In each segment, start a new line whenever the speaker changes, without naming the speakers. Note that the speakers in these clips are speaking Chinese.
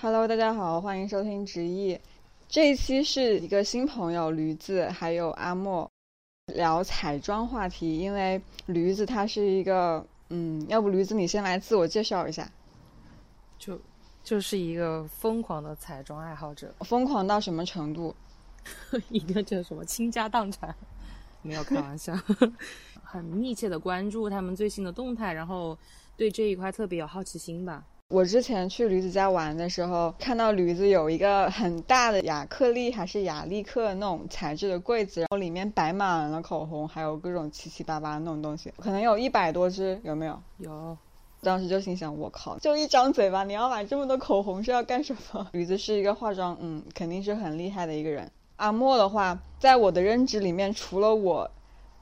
Hello，大家好，欢迎收听直译。这一期是一个新朋友驴子，还有阿莫聊彩妆话题。因为驴子他是一个，嗯，要不驴子你先来自我介绍一下。
就就是一个疯狂的彩妆爱好者，
疯狂到什么程度？
一个叫什么倾家荡产，没有开玩笑，很密切的关注他们最新的动态，然后对这一块特别有好奇心吧。
我之前去驴子家玩的时候，看到驴子有一个很大的亚克力还是亚力克那种材质的柜子，然后里面摆满了口红，还有各种七七八八那种东西，可能有一百多支，有没有？
有。
当时就心想，我靠，就一张嘴巴，你要买这么多口红是要干什么？驴子是一个化妆，嗯，肯定是很厉害的一个人。阿莫的话，在我的认知里面，除了我，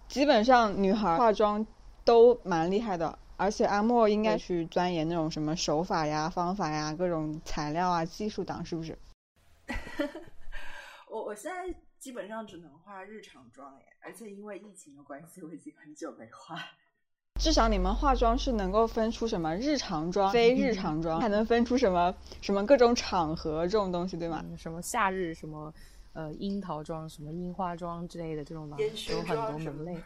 基本上女孩化妆都蛮厉害的。而且阿莫应该去钻研那种什么手法呀、方法呀、各种材料啊、技术党，是不是？
我我现在基本上只能化日常妆哎，而且因为疫情的关系，我已经很久没化。
至少你们化妆是能够分出什么日常妆、非日常妆，还能分出什么什么各种场合这种东西，对吗？
什么夏日什么呃樱桃妆、什么樱花妆之类的这种吧，有很多门类。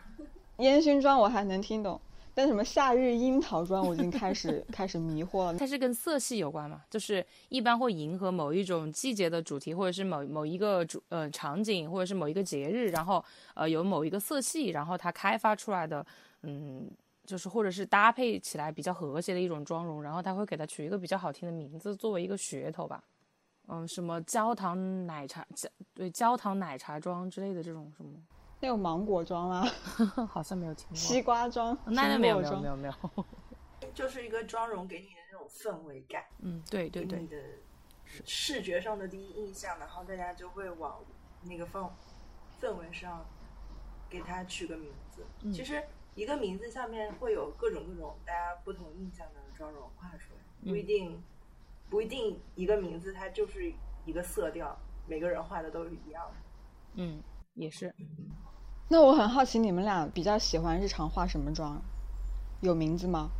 烟熏妆我还能听懂。但什么夏日樱桃妆，我已经开始开始迷惑了。
它是跟色系有关嘛？就是一般会迎合某一种季节的主题，或者是某某一个主呃场景，或者是某一个节日，然后呃有某一个色系，然后它开发出来的，嗯，就是或者是搭配起来比较和谐的一种妆容，然后它会给它取一个比较好听的名字，作为一个噱头吧。嗯，什么焦糖奶茶焦对焦糖奶茶妆之类的这种什么。
那有芒果妆吗？
好像没有听过。
西瓜妆？
那那没有没有没有没有。
就是一个妆容给你的那种氛围感。
嗯，对对对。
你的视觉上的第一印象，然后大家就会往那个氛氛围上给它取个名字。其实一个名字下面会有各种各种大家不同印象的妆容画出来，不一定不一定一个名字它就是一个色调，每个人画的都是一样的。
嗯，也是。
那我很好奇，你们俩比较喜欢日常化什么妆？有名字吗？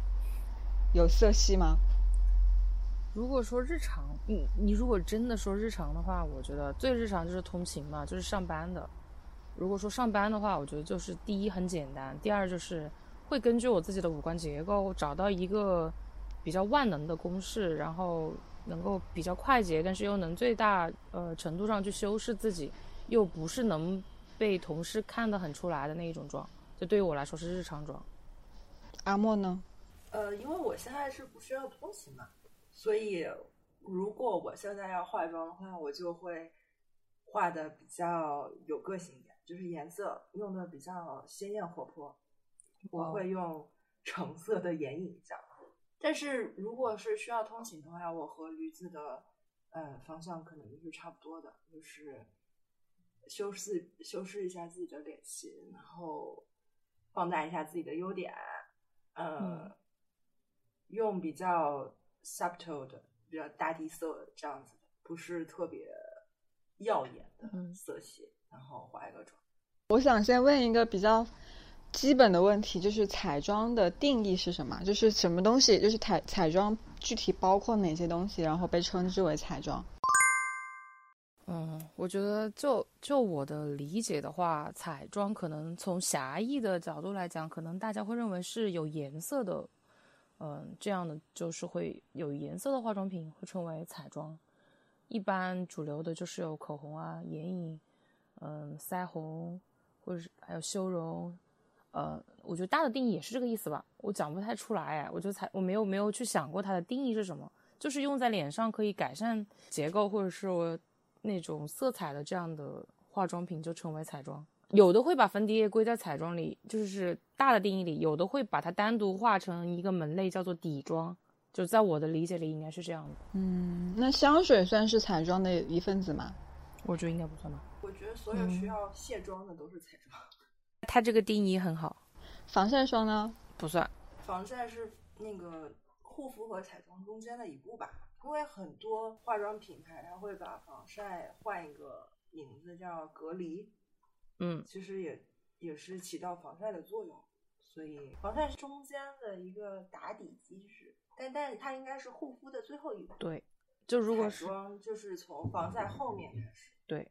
有色系吗？
如果说日常，你你如果真的说日常的话，我觉得最日常就是通勤嘛，就是上班的。如果说上班的话，我觉得就是第一很简单，第二就是会根据我自己的五官结构找到一个比较万能的公式，然后能够比较快捷，但是又能最大呃程度上去修饰自己，又不是能。被同事看得很出来的那一种妆，就对于我来说是日常妆。
阿莫呢？
呃，因为我现在是不需要通勤嘛，所以如果我现在要化妆的话，我就会画的比较有个性一点，就是颜色用的比较鲜艳活泼。我会用橙色的眼影这样。但是如果是需要通勤的话，我和驴子的呃方向可能就是差不多的，就是。修饰修饰一下自己的脸型，然后放大一下自己的优点，呃，用比较 subtle 的、比较大地色这样子的，不是特别耀眼的色系，然后化一个妆。
我想先问一个比较基本的问题，就是彩妆的定义是什么？就是什么东西？就是彩彩妆具体包括哪些东西？然后被称之为彩妆？
我觉得就就我的理解的话，彩妆可能从狭义的角度来讲，可能大家会认为是有颜色的，嗯，这样的就是会有颜色的化妆品会称为彩妆。一般主流的就是有口红啊、眼影，嗯，腮红，或者是还有修容，呃，我觉得大的定义也是这个意思吧，我讲不太出来，我觉得彩我没有没有去想过它的定义是什么，就是用在脸上可以改善结构，或者是我。那种色彩的这样的化妆品就称为彩妆，有的会把粉底液归在彩妆里，就是大的定义里；有的会把它单独划成一个门类，叫做底妆。就在我的理解里，应该是这样的。
嗯，那香水算是彩妆的一份子吗？
我觉得应该不算吧。
我觉得所有需要卸妆的都是彩妆。
它这个定义很好。
防晒霜呢？
不算。
防晒是那个护肤和彩妆中间的一步吧。因为很多化妆品牌，它会把防晒换一个名字叫隔离，
嗯，
其实也也是起到防晒的作用，所以防晒是中间的一个打底机制，但但它应该是护肤的最后一步。
对，就如果是
妆，就是从防晒后面开始。
对，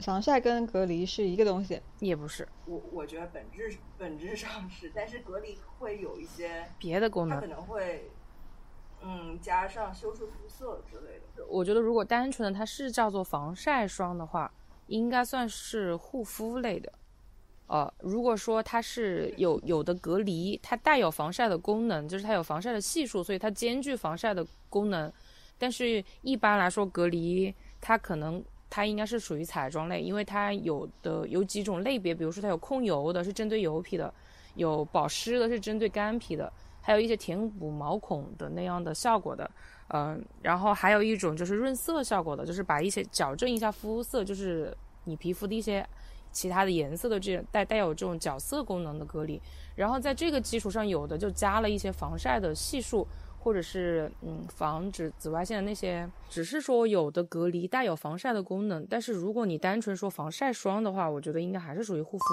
防晒跟隔离是一个东西，
也不是。
我我觉得本质本质上是，但是隔离会有一些
别的功能，
它可能会嗯加上修饰肤色之类的。
我觉得如果单纯的它是叫做防晒霜的话，应该算是护肤类的。呃，如果说它是有有的隔离，它带有防晒的功能，就是它有防晒的系数，所以它兼具防晒的功能。但是一般来说，隔离它可能它应该是属于彩妆类，因为它有的有几种类别，比如说它有控油的，是针对油皮的；有保湿的，是针对干皮的；还有一些填补毛孔的那样的效果的。嗯，然后还有一种就是润色效果的，就是把一些矫正一下肤色，就是你皮肤的一些。其他的颜色的这带带有这种角色功能的隔离，然后在这个基础上，有的就加了一些防晒的系数，或者是嗯防止紫外线的那些，只是说有的隔离带有防晒的功能，但是如果你单纯说防晒霜的话，我觉得应该还是属于护肤。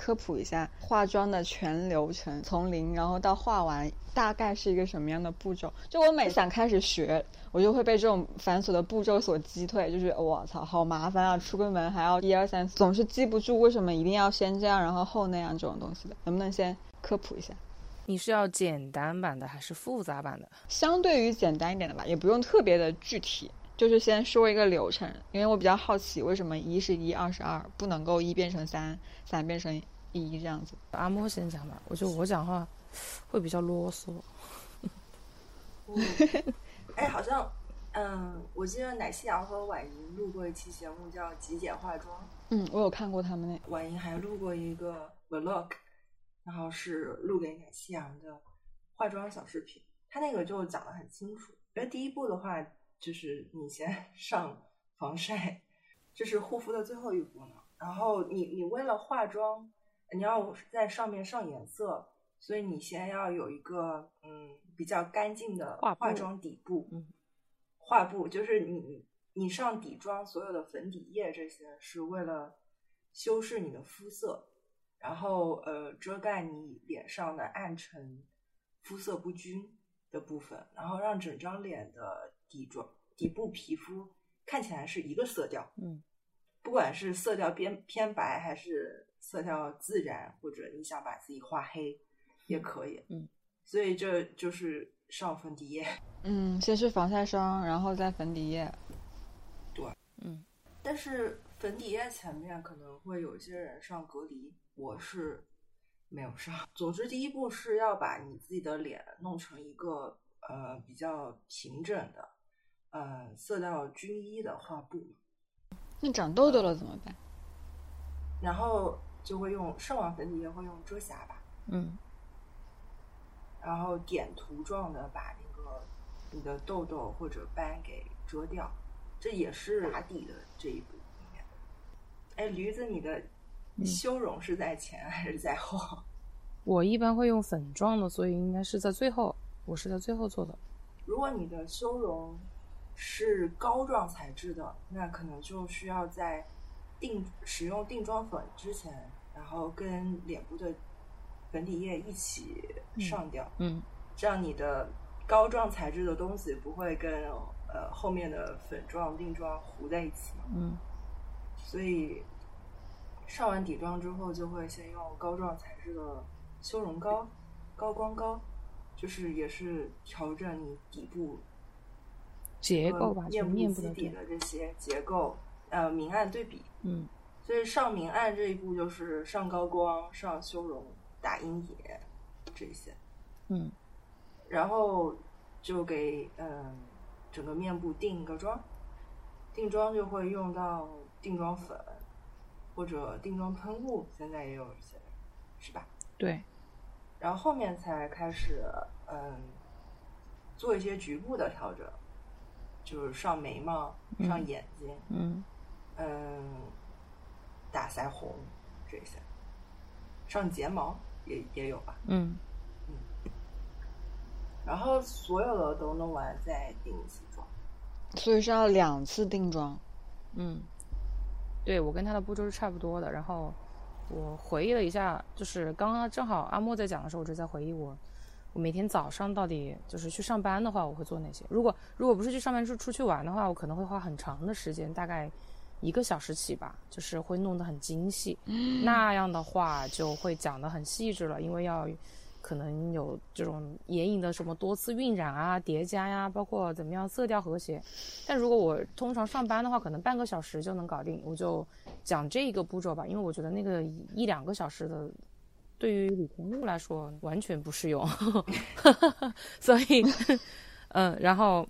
科普一下化妆的全流程，从零然后到化完，大概是一个什么样的步骤？就我每想开始学，我就会被这种繁琐的步骤所击退，就是我操，好麻烦啊！出个门还要一二三，总是记不住为什么一定要先这样，然后后那样这种东西的，能不能先科普一下？
你是要简单版的还是复杂版的？
相对于简单一点的吧，也不用特别的具体，就是先说一个流程，因为我比较好奇为什么一是一，二是二，不能够一变成三，三变成。一这样子，
阿莫先讲吧。我觉得我讲话会比较啰嗦。
哎，好像，嗯，我记得奶昔阳和婉莹录过一期节目，叫《极简化妆》。
嗯，我有看过他们那。
婉莹还录过一个 vlog，然后是录给奶昔阳的化妆小视频。他那个就讲的很清楚。因为第一步的话，就是你先 上防晒，这是护肤的最后一步呢。然后你你为了化妆。你要在上面上颜色，所以你先要有一个嗯比较干净的化妆底部，
嗯，
画布就是你你上底妆所有的粉底液这些是为了修饰你的肤色，然后呃遮盖你脸上的暗沉、肤色不均的部分，然后让整张脸的底妆底部皮肤看起来是一个色调，
嗯，
不管是色调偏偏白还是。色调自然，或者你想把自己画黑，也可以。
嗯，
所以这就是上粉底液。
嗯，先是防晒霜，然后再粉底液。
对，
嗯。
但是粉底液前面可能会有些人上隔离，我是没有上。总之，第一步是要把你自己的脸弄成一个呃比较平整的，呃色调均一的画布。
那长痘痘了怎么办？
然后。就会用上完粉底液会用遮瑕吧，
嗯，
然后点涂状的把那个你的痘痘或者斑给遮掉，这也是打底的这一步。哎，驴子，你的修容是在前还是在后？
我一般会用粉状的，所以应该是在最后。我是在最后做的。
如果你的修容是膏状材质的，那可能就需要在。定使用定妆粉之前，然后跟脸部的粉底液一起上掉，
嗯，
这样你的膏状材质的东西不会跟呃后面的粉状定妆糊在一起，
嗯，
所以上完底妆之后，就会先用膏状材质的修容膏、高光膏，就是也是调整你底部
结构吧，
面部基底的这些结构。呃，明暗对比，
嗯，
所以上明暗这一步就是上高光、上修容、打阴影这些，
嗯，
然后就给嗯整个面部定一个妆，定妆就会用到定妆粉或者定妆喷雾，现在也有一些，是吧？
对，
然后后面才开始嗯做一些局部的调整，就是上眉毛、上眼睛，
嗯。
嗯，打腮红这些，上睫毛也也有吧。
嗯
嗯，然后所有的都弄完再定一次妆，
所以是要两次定妆。
嗯，对我跟他的步骤是差不多的。然后我回忆了一下，就是刚刚正好阿莫在讲的时候，我就在回忆我我每天早上到底就是去上班的话，我会做哪些？如果如果不是去上班，是出去玩的话，我可能会花很长的时间，大概一个小时起吧，就是会弄得很精细。那样的话就会讲得很细致了，因为要可能有这种眼影的什么多次晕染啊、叠加呀，包括怎么样色调和谐。但如果我通常上班的话，可能半个小时就能搞定，我就讲这个步骤吧，因为我觉得那个一两个小时的。对于李天禄来说，完全不适用，所以，嗯，然后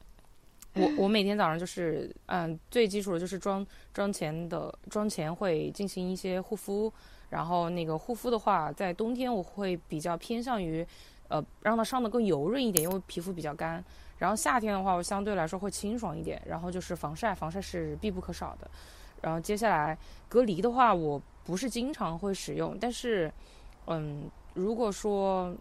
我我每天早上就是，嗯，最基础的就是妆妆前的妆前会进行一些护肤，然后那个护肤的话，在冬天我会比较偏向于，呃，让它上的更油润一点，因为皮肤比较干。然后夏天的话，我相对来说会清爽一点。然后就是防晒，防晒是必不可少的。然后接下来隔离的话，我不是经常会使用，但是。嗯，如果说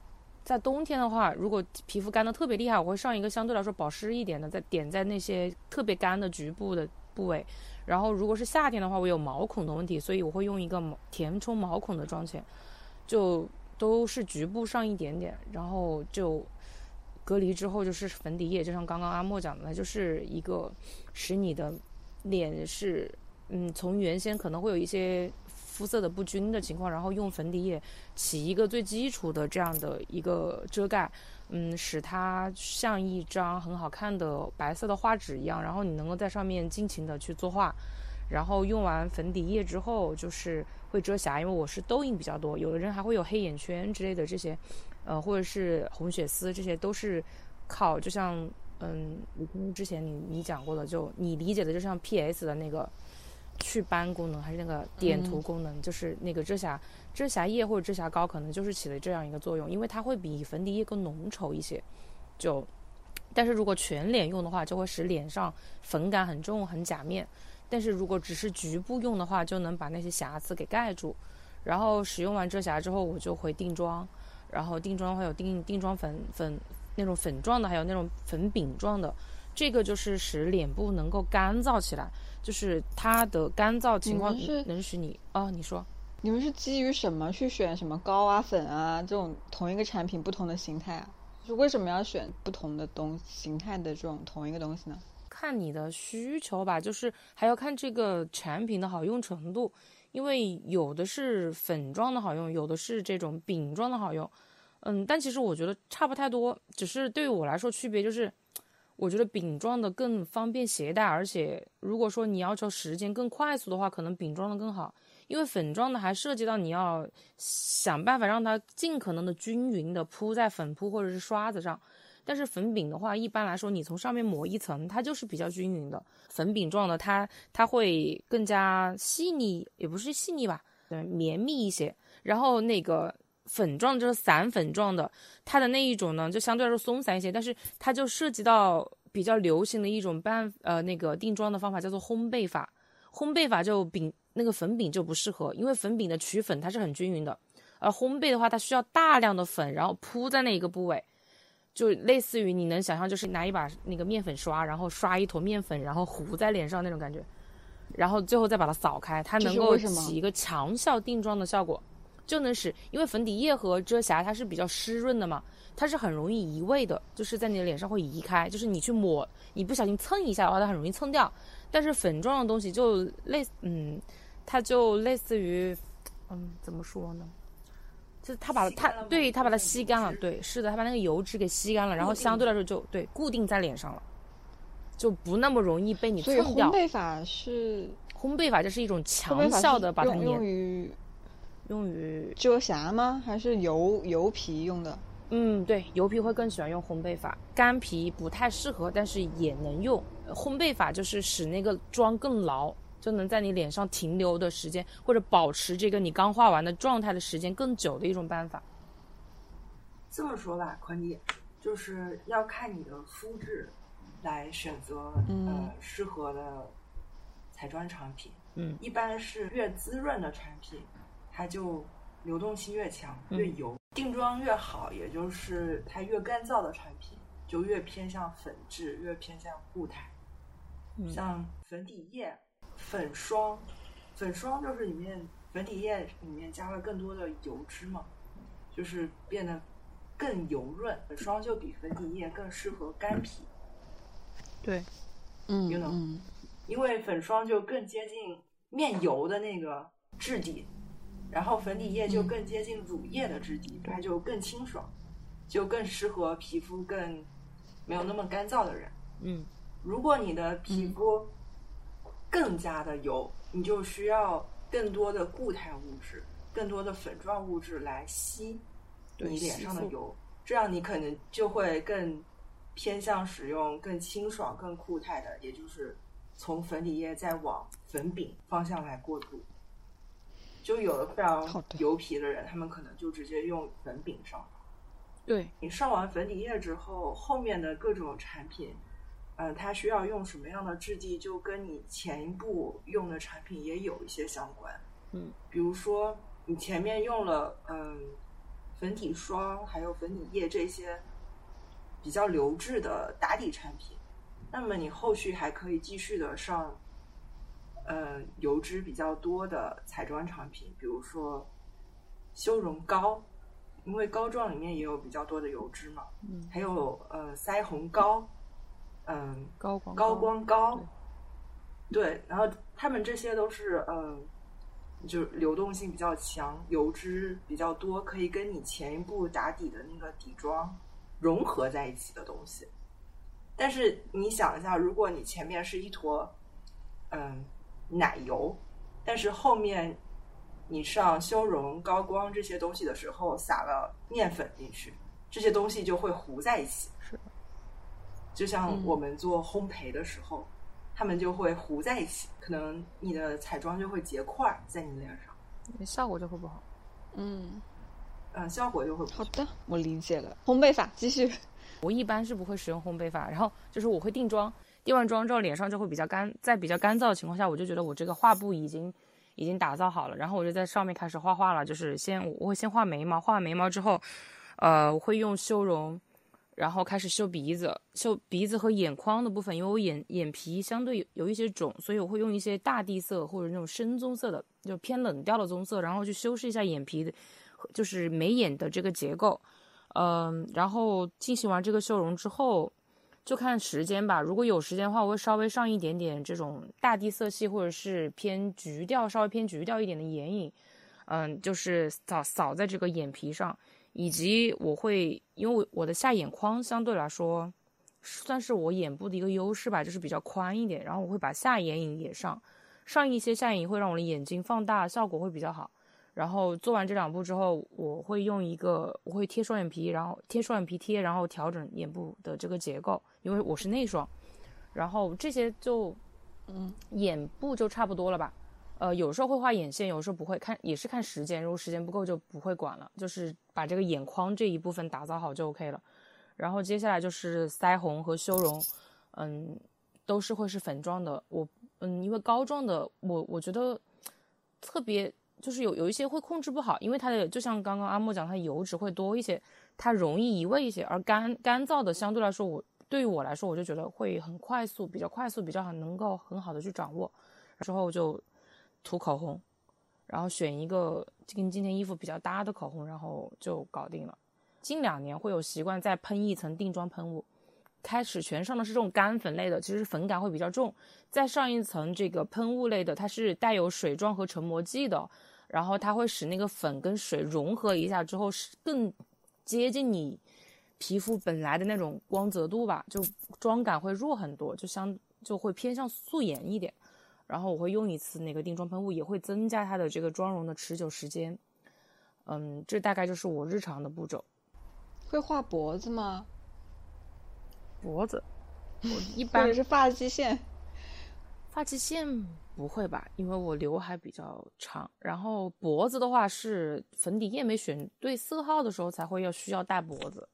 在冬天的话，如果皮肤干的特别厉害，我会上一个相对来说保湿一点的，再点在那些特别干的局部的部位。然后如果是夏天的话，我有毛孔的问题，所以我会用一个填充毛孔的妆前，就都是局部上一点点。然后就隔离之后就是粉底液，就像刚刚阿莫讲的，就是一个使你的脸是嗯，从原先可能会有一些。肤色的不均的情况，然后用粉底液起一个最基础的这样的一个遮盖，嗯，使它像一张很好看的白色的画纸一样，然后你能够在上面尽情的去作画。然后用完粉底液之后，就是会遮瑕，因为我是痘印比较多，有的人还会有黑眼圈之类的这些，呃，或者是红血丝，这些都是靠，就像嗯，之前你你讲过的，就你理解的，就像 P.S 的那个。祛斑功能还是那个点涂功能，就是那个遮瑕遮瑕液或者遮瑕膏，可能就是起了这样一个作用，因为它会比粉底液更浓稠一些。就，但是如果全脸用的话，就会使脸上粉感很重，很假面。但是如果只是局部用的话，就能把那些瑕疵给盖住。然后使用完遮瑕之后，我就会定妆。然后定妆会有定定妆粉粉那种粉状的，还有那种粉饼状的。这个就是使脸部能够干燥起来。就是它的干燥情况能使你啊？你说，
你们是基于什么去选什么膏啊、粉啊这种同一个产品不同的形态啊？就为什么要选不同的东形态的这种同一个东西呢？
看你的需求吧，就是还要看这个产品的好用程度，因为有的是粉状的好用，有的是这种饼状的好用。嗯，但其实我觉得差不太多，只是对于我来说区别就是。我觉得饼状的更方便携带，而且如果说你要求时间更快速的话，可能饼状的更好，因为粉状的还涉及到你要想办法让它尽可能的均匀的铺在粉扑或者是刷子上，但是粉饼的话，一般来说你从上面抹一层，它就是比较均匀的。粉饼状的它它会更加细腻，也不是细腻吧，对，绵密一些。然后那个粉状就是散粉状的，它的那一种呢，就相对来说松散一些，但是它就涉及到。比较流行的一种办呃那个定妆的方法叫做烘焙法，烘焙法就饼那个粉饼就不适合，因为粉饼的取粉它是很均匀的，而烘焙的话它需要大量的粉，然后铺在那一个部位，就类似于你能想象就是拿一把那个面粉刷，然后刷一坨面粉，然后糊在脸上那种感觉，然后最后再把它扫开，它能够起一个强效定妆的效果，就能使因为粉底液和遮瑕它是比较湿润的嘛。它是很容易移位的，就是在你的脸上会移开，就是你去抹，你不小心蹭一下的话，它很容易蹭掉。但是粉状的东西就类，嗯，它就类似于，嗯，怎么说呢？就是它把它，对，它把它吸干了，对，是的，它把那个油脂给吸干了，然后相对来说就对固定在脸上了，就不那么容易被你蹭掉。
烘焙法是
烘焙法，就是一种强效的把它
用于
用于
遮瑕吗？还是油油皮用的？
嗯，对，油皮会更喜欢用烘焙法，干皮不太适合，但是也能用。烘焙法就是使那个妆更牢，就能在你脸上停留的时间，或者保持这个你刚化完的状态的时间更久的一种办法。
这么说吧，坤弟，就是要看你的肤质来选择呃适合的彩妆产品。
嗯，
一般是越滋润的产品，它就。流动性越强，越油，定妆越好，也就是它越干燥的产品就越偏向粉质，越偏向固态。像粉底液、粉霜，粉霜就是里面粉底液里面加了更多的油脂嘛，就是变得更油润，粉霜就比粉底液更适合干皮。
对，
嗯
You know
嗯
因为粉霜就更接近面油的那个质地，然后粉底液就
嗯
更接近乳液的质地，它就更清爽，就更适合皮肤更没有那么干燥的人。
嗯
如果你的皮肤更加的油，你就需要更多的固态物质、更多的粉状物质来吸你脸上的油，这样你可能就会更偏向使用更清爽、更固态的，也就是从粉底液再往粉饼方向来过渡。就有的非常油皮的人，他们可能就直接用粉饼上。
对，
你上完粉底液之后，后面的各种产品，呃，它需要用什么样的质地，就跟你前一步用的产品也有一些相关。
嗯，
比如说你前面用了嗯、粉底霜，还有粉底液这些比较流质的打底产品，那么你后续还可以继续的上，呃，油脂比较多的彩妆产品，比如说修容膏，因为膏状里面也有比较多的油脂嘛，
嗯，
还有呃腮红膏，嗯、
高光
高光膏，对，然后他们这些都是呃，就流动性比较强，油脂比较多，可以跟你前一步打底的那个底妆融合在一起的东西。但是你想一下，如果你前面是一坨嗯奶油，但是后面你上修容、高光这些东西的时候撒了面粉进去，这些东西就会糊在一起。
是的
就像
嗯
我们做烘焙的时候，它们就会糊在一起，可能你的彩妆就会结块儿在你脸上，
效果就会不好。
嗯，
嗯，效果就会不
好的，我理解了。烘焙法继续。
我一般是不会使用烘焙法，然后就是我会定妆，定完妆之后脸上就会比较干，在比较干燥的情况下，我就觉得我这个画布已经已经打造好了，然后我就在上面开始画画了，就是先我会先画眉毛，画完眉毛之后，呃，我会用修容，然后开始修鼻子，修鼻子和眼眶的部分，因为我眼眼皮相对有有一些肿，所以我会用一些大地色或者那种深棕色的，就偏冷调的棕色，然后去修饰一下眼皮的，就是眉眼的这个结构。嗯，然后进行完这个修容之后，就看时间吧。如果有时间的话，我会稍微上一点点这种大地色系，或者是偏橘调，稍微偏橘调一点的眼影。嗯，就是扫扫在这个眼皮上，以及我会因为我的下眼眶相对来说算是我眼部的一个优势吧，就是比较宽一点。然后我会把下眼影也上，上一些下眼影会让我的眼睛放大，效果会比较好。然后做完这两步之后，我会用一个，我会贴双眼皮，然后贴双眼皮贴，然后调整眼部的这个结构，因为我是内双。然后这些就，
嗯，
眼部就差不多了吧。呃，有时候会画眼线，有时候不会，看也是看时间。如果时间不够就不会管了，就是把这个眼眶这一部分打造好就 OK 了。然后接下来就是腮红和修容，嗯，都是会是粉状的。我嗯，因为膏状的，我我觉得特别就是有有一些会控制不好，因为它的就像刚刚阿莫讲，它油脂会多一些，它容易移位一些。而干干燥的相对来说，我对于我来说，我就觉得会很快速，比较快速，比较好，能够很好的去掌握。之后就涂口红，然后选一个跟今天衣服比较搭的口红，然后就搞定了。近两年会有习惯再喷一层定妆喷雾，开始全上的是这种干粉类的，其实粉感会比较重。再上一层这个喷雾类的，它是带有水状和成膜剂的，然后它会使那个粉跟水融合一下之后，是更接近你皮肤本来的那种光泽度吧，就妆感会弱很多，就相就会偏向素颜一点。然后我会用一次那个定妆喷雾，也会增加它的这个妆容的持久时间。嗯，这大概就是我日常的步骤。
会画脖子吗？
脖子，我一
或
般
者是发际线？
发际线不会吧？因为我刘海比较长。然后脖子的话是粉底液没选对色号的时候才会要需要带脖子，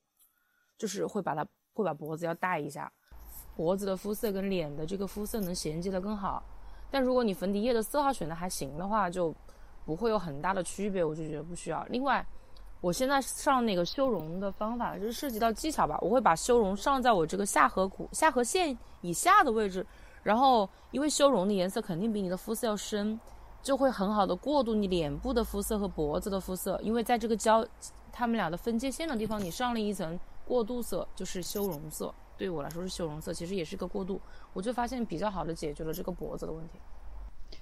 就是会把它会把脖子要带一下，脖子的肤色跟脸的这个肤色能衔接的更好。但如果你粉底液的色号选的还行的话，就不会有很大的区别，我就觉得不需要。另外，我现在上那个修容的方法，就是涉及到技巧吧，我会把修容上在我这个下颌骨、下颌线以下的位置，然后因为修容的颜色肯定比你的肤色要深，就会很好的过渡你脸部的肤色和脖子的肤色，因为在这个交，他们俩的分界线的地方，你上了一层过渡色，就是修容色。对我来说是修容色，其实也是一个过渡。我就发现比较好的解决了这个脖子的问题。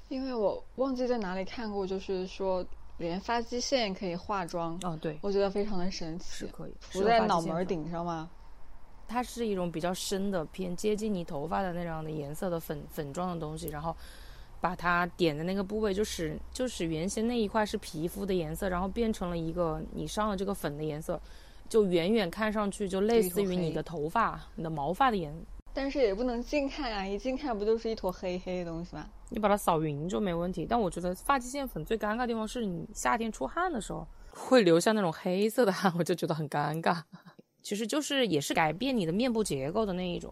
因为我忘记在哪里看过，就是说连发际线可以化妆。
哦，对，
我觉得非常的神奇。
是可以
涂在脑门顶上吗？
它是一种比较深的、偏接近你头发的那样的颜色的粉粉状的东西，然后把它点的那个部位，就使就使原先那一块是皮肤的颜色，然后变成了一个你上了这个粉的颜色，就远远看上去就类似于你的头发、你的毛发的颜。
但是也不能近看啊，一近看不就是一坨黑黑的东西吗？
你把它扫匀就没问题。但我觉得发际线粉最尴尬的地方是你夏天出汗的时候会留下那种黑色的汗，我就觉得很尴尬。其实就是也是改变你的面部结构的那一种，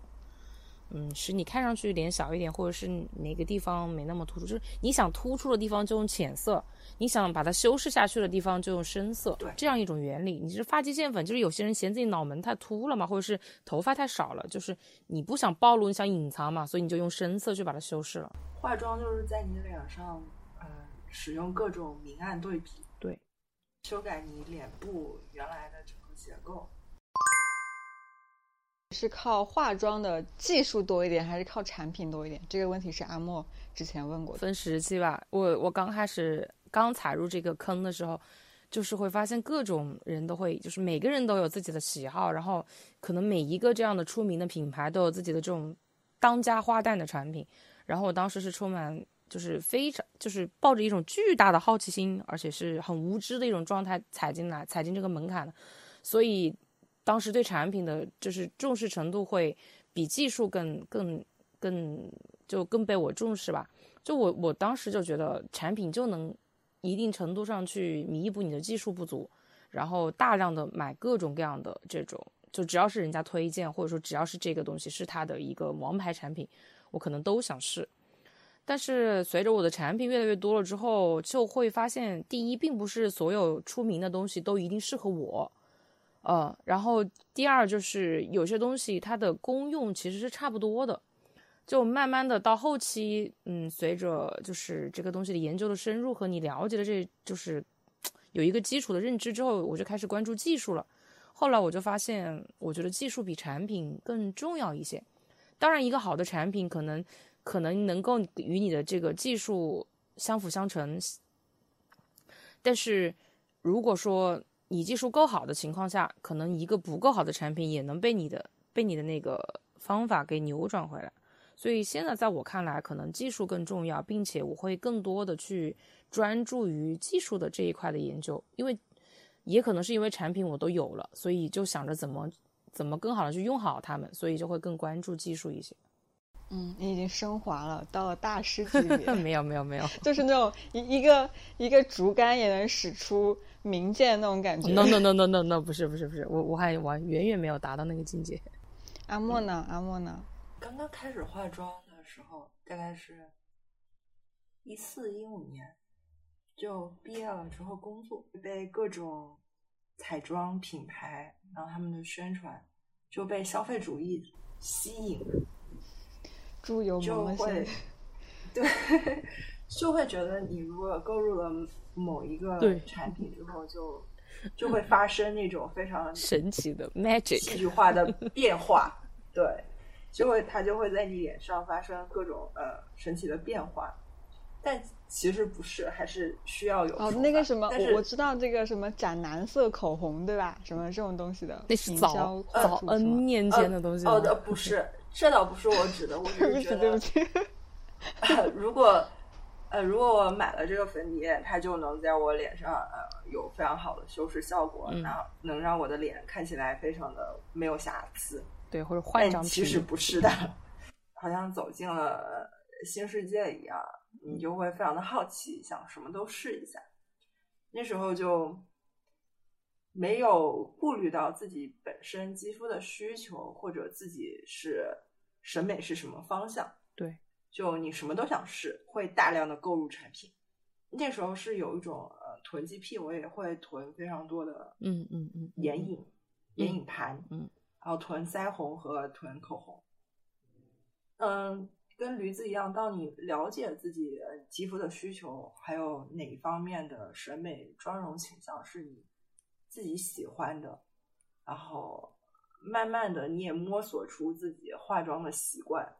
嗯，使你看上去脸小一点，或者是哪个地方没那么突出，就是你想突出的地方就用浅色，你想把它修饰下去的地方就用深色，
对，
这样一种原理。你是发际线粉，就是有些人嫌自己脑门太秃了嘛，或者是头发太少了，就是你不想暴露，你想隐藏嘛，所以你就用深色去把它修饰了。
化妆就是在你脸上，呃，使用各种明暗对比，
对，
修改你脸部原来的整个结构。
是靠化妆的技术多一点，还是靠产品多一点？这个问题是阿莫之前问过。
分时期吧，我我刚开始刚踩入这个坑的时候，就是会发现各种人都会，就是每个人都有自己的喜好，然后可能每一个这样的出名的品牌都有自己的这种当家花旦的产品。然后我当时是充满，就是非常，就是抱着一种巨大的好奇心，而且是很无知的一种状态踩进来，踩进这个门槛的，所以。当时对产品的就是重视程度会比技术更更更就更被我重视吧。就我我当时就觉得产品就能一定程度上去弥补你的技术不足，然后大量的买各种各样的这种，就只要是人家推荐或者说只要是这个东西是他的一个王牌产品，我可能都想试。但是随着我的产品越来越多了之后，就会发现第一，并不是所有出名的东西都一定适合我。呃，然后第二就是有些东西它的功用其实是差不多的，就慢慢的到后期，嗯，随着就是这个东西的研究的深入和你了解的这就是有一个基础的认知之后，我就开始关注技术了。后来我就发现，我觉得技术比产品更重要一些。当然，一个好的产品可能可能能够与你的这个技术相辅相成，但是如果说。你技术够好的情况下，可能一个不够好的产品也能被你的被你的那个方法给扭转回来。所以现在在我看来，可能技术更重要，并且我会更多的去专注于技术的这一块的研究，因为也可能是因为产品我都有了，所以就想着怎么怎么更好的去用好它们，所以就会更关注技术一些。
嗯，你已经升华了，到了大师级别。
没有没有没有，
就是那种一一个一个竹竿也能使出名剑那种感觉。
No no no no no no，不是不是不是，我我还我远远没有达到那个境界。
阿莫呢？阿莫呢？
刚刚开始化妆的时候，大概是一四一五年，就毕业了之后工作，被各种彩妆品牌，然后他们的宣传就被消费主义吸引。
猪油
就会，对，就会觉得你如果购入了某一个产品之后，就就会发生那种非常
神奇的 magic
戏剧化的变化，对，就会它就会在你脸上发生各种呃神奇的变化，但其实不是，还是需要有
哦那个什么，我我知道这个什么斩男色口红对吧？什么这种东西的，
那是早早 N 年前的东西
哦，不是。这倒不是我指的，我只是觉得，如果呃，如果我买了这个粉底液，它就能在我脸上呃有非常好的修饰效果，那能让我的脸看起来非常的没有瑕疵。
对，或者换一张
其实不是的，好像走进了新世界一样，你就会非常的好奇，想什么都试一下。那时候就。没有顾虑到自己本身肌肤的需求，或者自己是审美是什么方向，
对，
就你什么都想试，会大量的购入产品。那时候是有一种呃囤积癖，我也会囤非常多的，
嗯嗯嗯，
眼影、眼影盘，
嗯，
然后囤腮红和囤口红。嗯，跟驴子一样，当你了解自己肌肤的需求，还有哪一方面的审美妆容倾向是你。自己喜欢的，然后慢慢的你也摸索出自己化妆的习惯。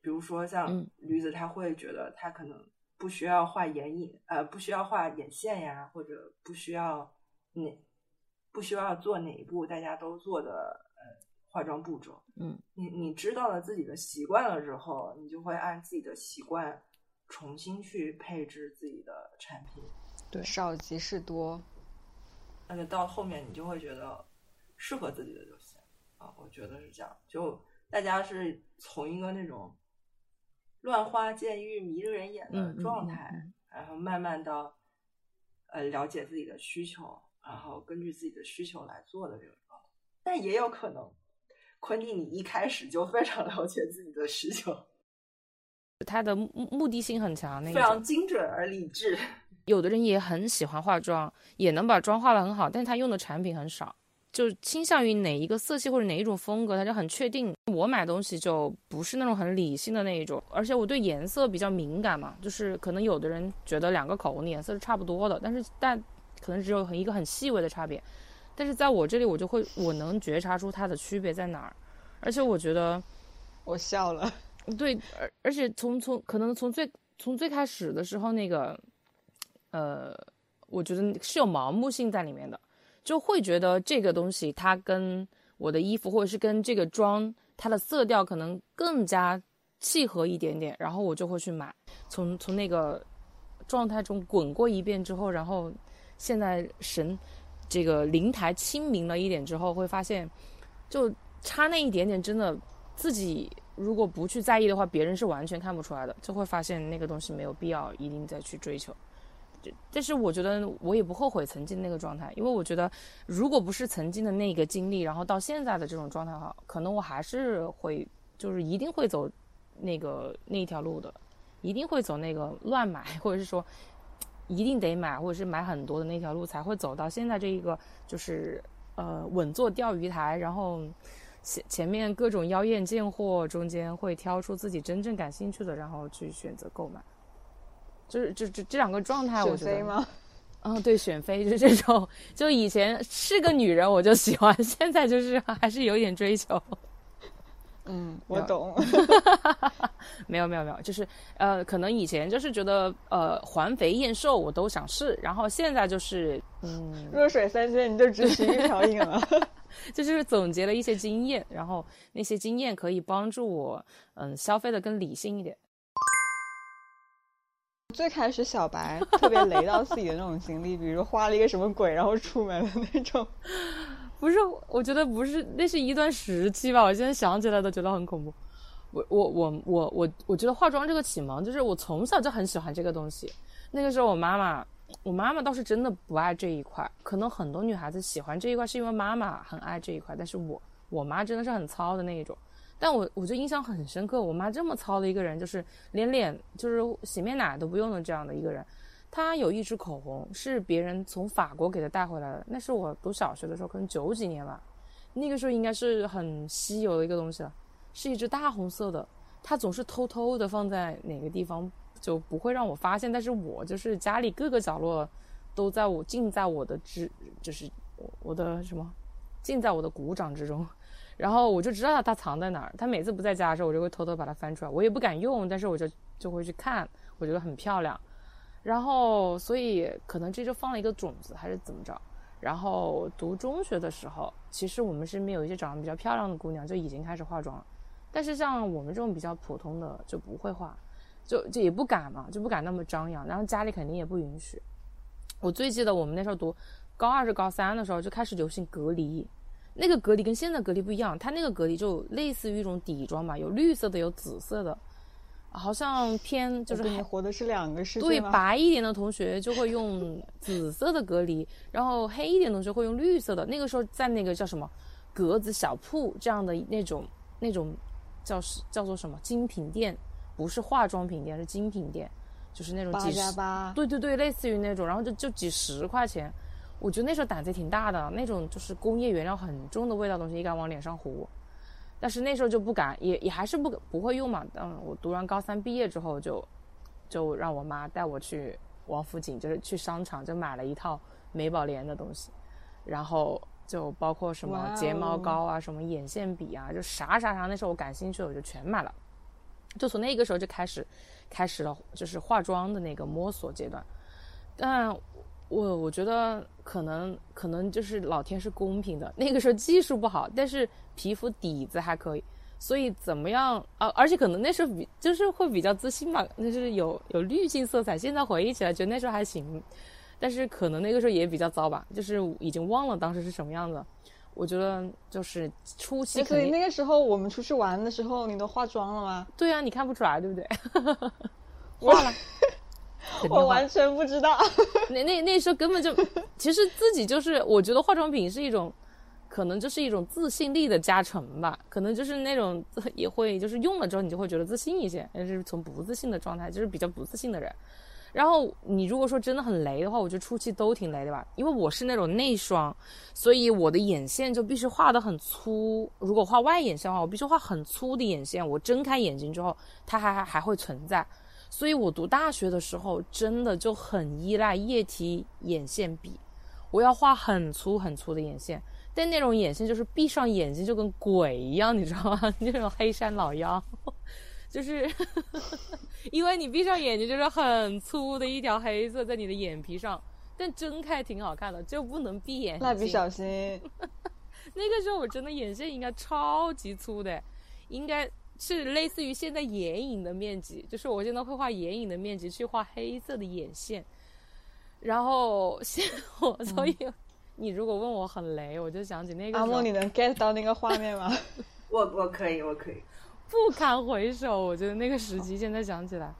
比如说像驴子，他会觉得他可能不需要画眼影，呃，不需要画眼线呀，或者不需要哪不需要做哪一步大家都做的呃化妆步骤。
嗯，
你你知道了自己的习惯了之后，你就会按自己的习惯重新去配置自己的产品。
对，
少即是多。
那就到后面你就会觉得适合自己的就行啊，我觉得是这样。就大家是从一个那种。乱花渐欲迷人眼的状态，然后慢慢到呃了解自己的需求，然后根据自己的需求来做的这个状态。但也有可能，昆汀你一开始就非常了解自己的需求，
他的目目的性很强，那个
非常精准而理智。
有的人也很喜欢化妆，也能把妆化的很好，但是他用的产品很少。就倾向于哪一个色系或者哪一种风格，他就很确定。我买东西就不是那种很理性的那一种，而且我对颜色比较敏感嘛，就是可能有的人觉得两个口红的颜色是差不多的，但是但可能只有一个很细微的差别。但是在我这里，我就会我能觉察出它的区别在哪儿，而且我觉得
我笑了。
对，而而且从从可能从最从最开始的时候那个，呃，我觉得是有盲目性在里面的。就会觉得这个东西它跟我的衣服或者是跟这个妆它的色调可能更加契合一点点，然后我就会去买。从从那个状态中滚过一遍之后，然后现在神这个灵台清明了一点之后，会发现就差那一点点，真的自己如果不去在意的话，别人是完全看不出来的，就会发现那个东西没有必要一定再去追求。但是我觉得我也不后悔曾经那个状态，因为我觉得如果不是曾经的那个经历，然后到现在的这种状态哈，可能我还是会就是一定会走那个那一条路的，一定会走那个乱买，或者是说一定得买，或者是买很多的那条路才会走到现在这一个就是呃稳坐钓鱼台，然后前前面各种妖艳贱货中间会挑出自己真正感兴趣的，然后去选择购买。就是就这这两个状态，我觉得
吗？
嗯，对，选妃就是这种。就以前是个女人，我就喜欢；现在就是还是有点追求。
嗯，我懂。
没有没有没有，就是呃，可能以前就是觉得呃，环肥燕瘦我都想试，然后现在就是嗯，
弱水三千你就只取一瓢饮了。
这就是总结了一些经验，然后那些经验可以帮助我嗯，消费的更理性一点。
最开始小白特别雷到自己的那种经历，比如画了一个什么鬼，然后出门的那种，
不是？我觉得不是，那是一段时期吧。我现在想起来都觉得很恐怖。我我我我我我觉得化妆这个启蒙，就是我从小就很喜欢这个东西。那个时候我妈妈，我妈妈倒是真的不爱这一块。可能很多女孩子喜欢这一块，是因为妈妈很爱这一块。但是我我妈真的是很糙的那一种。但我我就印象很深刻，我妈这么糙的一个人，就是连脸就是洗面奶都不用的这样的一个人。她有一支口红是别人从法国给她带回来的，那是我读小学的时候，可能九几年吧，那个时候应该是很稀有的一个东西了，是一支大红色的。她总是偷偷的放在哪个地方，就不会让我发现。但是我就是家里各个角落都在我尽在我的之，就是我的什么，尽在我的鼓掌之中。然后我就知道它藏在哪儿。它每次不在家的时候，我就会偷偷把它翻出来。我也不敢用，但是我就就会去看，我觉得很漂亮。然后，所以可能这就放了一个种子，还是怎么着。然后读中学的时候，其实我们身边有一些长得比较漂亮的姑娘就已经开始化妆了。但是像我们这种比较普通的就不会化，就就也不敢嘛，就不敢那么张扬。然后家里肯定也不允许。我最记得我们那时候读高二是高三的时候就开始流行隔离。那个隔离跟现在隔离不一样，它那个隔离就类似于一种底妆吧，有绿色的，有紫色的，好像偏就是
你活的是两个世
界对，白一点的同学就会用紫色的隔离，然后黑一点的同学会用绿色的。那个时候在那个叫什么格子小铺这样的那种那种叫是叫做什么精品店，不是化妆品店，是精品店，就是那种几十对对对，类似于那种，然后就就几十块钱。我觉得那时候胆子挺大的，那种就是工业原料很重的味道东西，一敢往脸上糊。但是那时候就不敢，也也还是不不会用嘛。嗯，我读完高三毕业之后，就就让我妈带我去王府井，就是去商场，就买了一套美宝莲的东西。然后就包括什么睫毛膏啊、什么眼线笔啊，就啥啥啥，那时候我感兴趣的我就全买了。就从那个时候就开始，开始了就是化妆的那个摸索阶段。但我我觉得可能可能就是老天是公平的，那个时候技术不好，但是皮肤底子还可以。所以怎么样啊？而且可能那时候比就是会比较自信吧，那是有有滤镜色彩。现在回忆起来，觉得那时候还行，但是可能那个时候也比较糟吧，就是已经忘了当时是什么样子。我觉得就是初期。
所以那个时候我们出去玩的时候，你都化妆了吗？
对啊，你看不出来，对不对？化了，
我完全不知道。
那那那时候根本就，其实自己就是，我觉得化妆品是一种。可能就是一种自信力的加成吧，可能就是那种也会就是用了之后你就会觉得自信一些，但是从不自信的状态，就是比较不自信的人。然后你如果说真的很雷的话，我觉得初期都挺雷的吧，因为我是那种内双，所以我的眼线就必须画的很粗。如果画外眼线的话，我必须画很粗的眼线，我睁开眼睛之后它还还还会存在。所以我读大学的时候真的就很依赖液体眼线笔，我要画很粗很粗的眼线。但那种眼线就是闭上眼睛就跟鬼一样，你知道吗？那种黑山老妖，就是 因为你闭上眼睛就是很粗的一条黑色在你的眼皮上，但睁开挺好看的，就不能闭眼。
蜡笔小新，
那个时候我真的眼线应该超级粗的，应该是类似于现在眼影的面积，就是我现在会画眼影的面积去画黑色的眼线，然后现我所以。你如果问我很雷，我就想起那个
阿莫，你能 get 到那个画面吗？
我我可以，我可以，
不堪回首。我觉得那个时期现在想起来，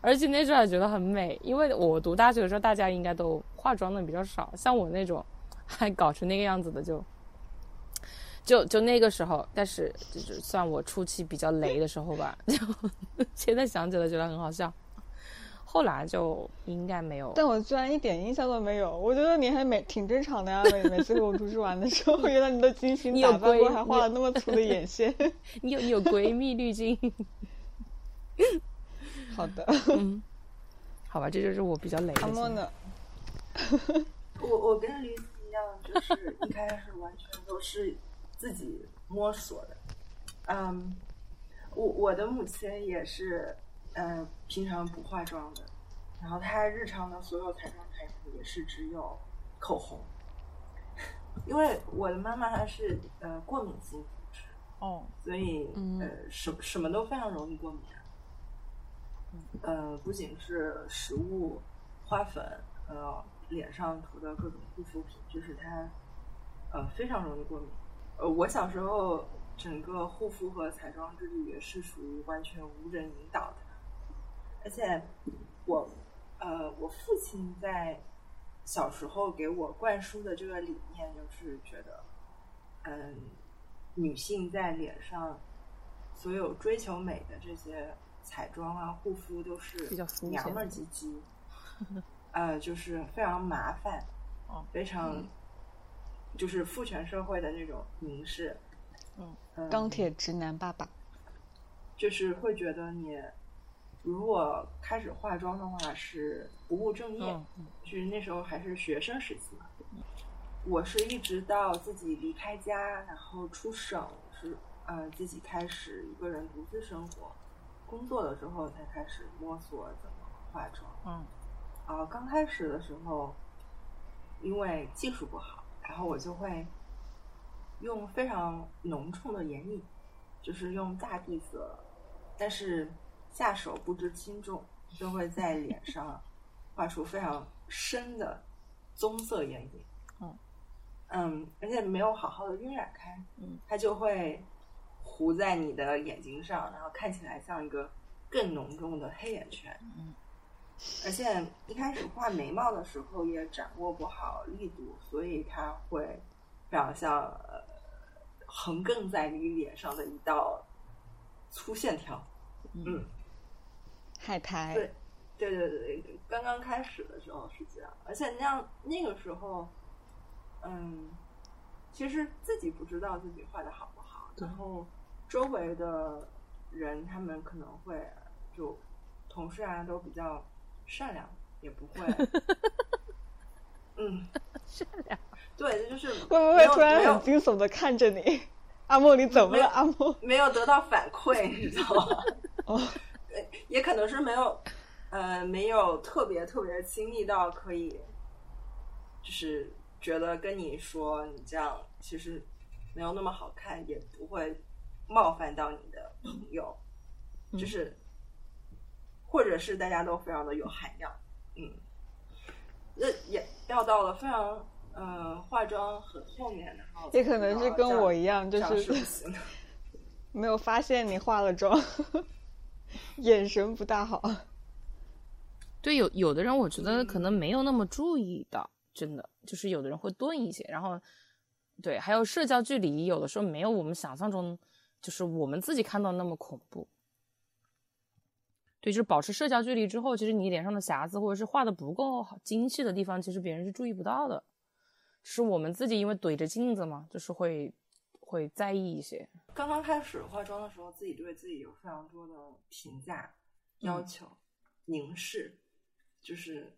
而且那时候还觉得很美，因为我读大学的时候，大家应该都化妆的比较少，像我那种还搞成那个样子的，就就就那个时候。但是就是算我初期比较雷的时候吧，就现在想起来觉得很好笑。后来就应该没有，
但我居然一点印象都没有。我觉得你还没挺正常的呀，每每次跟我出去玩的时候，原来你都精心打扮过，还画了那么粗的眼线。
你有你有闺蜜滤镜。
好的，
嗯，好吧，这就是我比较雷的。
阿莫呢？
我我跟驴子一样，就是一开始完全都是自己摸索的。嗯，我我的母亲也是。呃，平常不化妆的，然后她日常的所有彩妆产品也是只有口红，因为我的妈妈她是呃过敏性肤质
哦，
所以呃什什么都非常容易过敏，呃不仅是食物、花粉，呃脸上涂的各种护肤品，就是她呃非常容易过敏。呃，我小时候整个护肤和彩妆之旅也是属于完全无人引导的。而且，我，呃，我父亲在小时候给我灌输的这个理念，就是觉得，嗯，女性在脸上所有追求美的这些彩妆啊、护肤都是娘们唧唧，呃，就是非常麻烦，非常就是父权社会的那种凝视，
嗯，钢铁直男爸爸，
就是会觉得你。如果开始化妆的话，是不务正业。就是那时候还是学生时期嘛。我是一直到自己离开家，然后出省，是呃自己开始一个人独自生活、工作的时候，才开始摸索怎么化妆。
嗯。
啊，刚开始的时候，因为技术不好，然后我就会用非常浓重的眼影，就是用大地色，但是。下手不知轻重，就会在脸上画出非常深的棕色眼影。
嗯
嗯，而且没有好好的晕染开，
嗯，
它就会糊在你的眼睛上，然后看起来像一个更浓重的黑眼圈。
嗯，
而且一开始画眉毛的时候也掌握不好力度，所以它会非常像呃横亘在你脸上的一道粗线条。嗯。
海苔，
对，对对对，刚刚开始的时候是这样，而且那样那个时候，嗯，其实自己不知道自己画的好不好，然后周围的人他们可能会就同事啊都比较善良，也不会，嗯，
善良，
对，这就是
会不会突然很惊悚的看着你？阿莫，你怎么了？阿莫
没有得到反馈，你知道吗？哦，也可能是没有，呃，没有特别特别亲密到可以，就是觉得跟你说你这样其实没有那么好看，也不会冒犯到你的朋友，就是，或者是大家都非常的有涵养，嗯，那也要到了非常。呃，化妆很后面的，
也可能是跟我一样，就是 没有发现你化了妆，眼神不大好。
对，有有的人我觉得可能没有那么注意到，真的就是有的人会钝一些。然后，对，还有社交距离，有的时候没有我们想象中，就是我们自己看到那么恐怖。对，就是保持社交距离之后，其实你脸上的瑕疵或者是画的不够好精细的地方，其实别人是注意不到的。是我们自己，因为怼着镜子嘛，就是会会在意一些。
刚刚开始化妆的时候，自己对自己有非常多的评价、要求、凝视，就是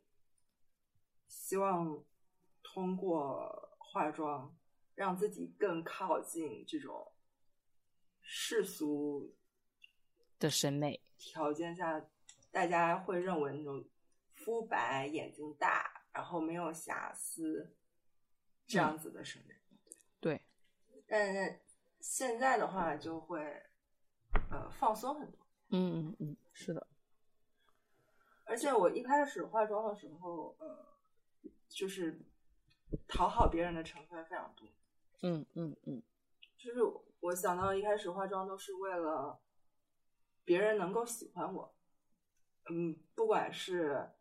希望通过化妆让自己更靠近这种世俗
的审美
条件下，大家会认为那种肤白、眼睛大，然后没有瑕疵。这样子的审美，
对，
但是现在的话就会呃放松很多，
嗯嗯嗯，是的。
而且我一开始化妆的时候，呃，就是讨好别人的成分非常多，
嗯嗯嗯，
就是我想到一开始化妆都是为了别人能够喜欢我，嗯，不管是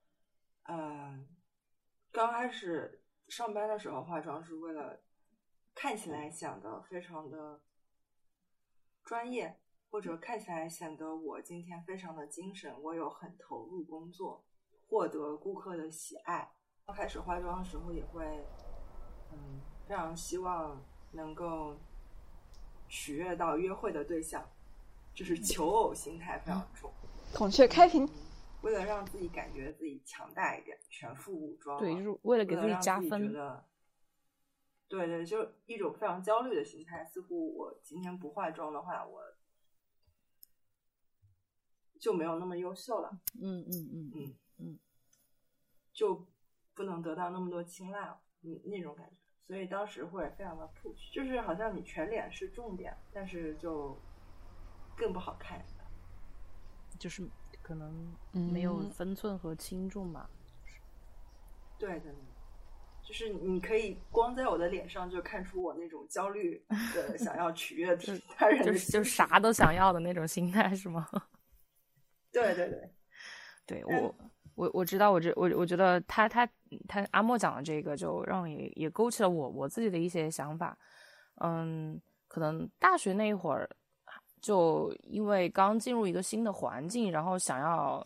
嗯刚开始。上班的时候化妆是为了看起来显得非常的专业，或者看起来显得我今天非常的精神，我有很投入工作，获得顾客的喜爱。刚开始化妆的时候也会，嗯，非常希望能够取悦到约会的对象，就是求偶心态非常重。
孔雀开屏。
为了让自己感觉自己强大一点，全副武装，
对，就是为了给自己加分。
对对，就一种非常焦虑的心态。似乎我今天不化妆的话，我就没有那么优秀了。
嗯嗯嗯嗯嗯，
就不能得到那么多青睐了。嗯，那种感觉。所以当时会非常的 push，就是好像你全脸是重点，但是就更不好看。
就是。可能没有分寸和轻重吧。
对的，就是你可以光在我的脸上就看出我那种焦虑的 想要取悦他人，
就是就啥都想要的那种心态，是吗？
对 对对，
对 我我我知道，我这我我觉得他他他阿莫讲的这个，就让也也勾起了我我自己的一些想法。嗯，可能大学那一会儿。就因为刚进入一个新的环境，然后想要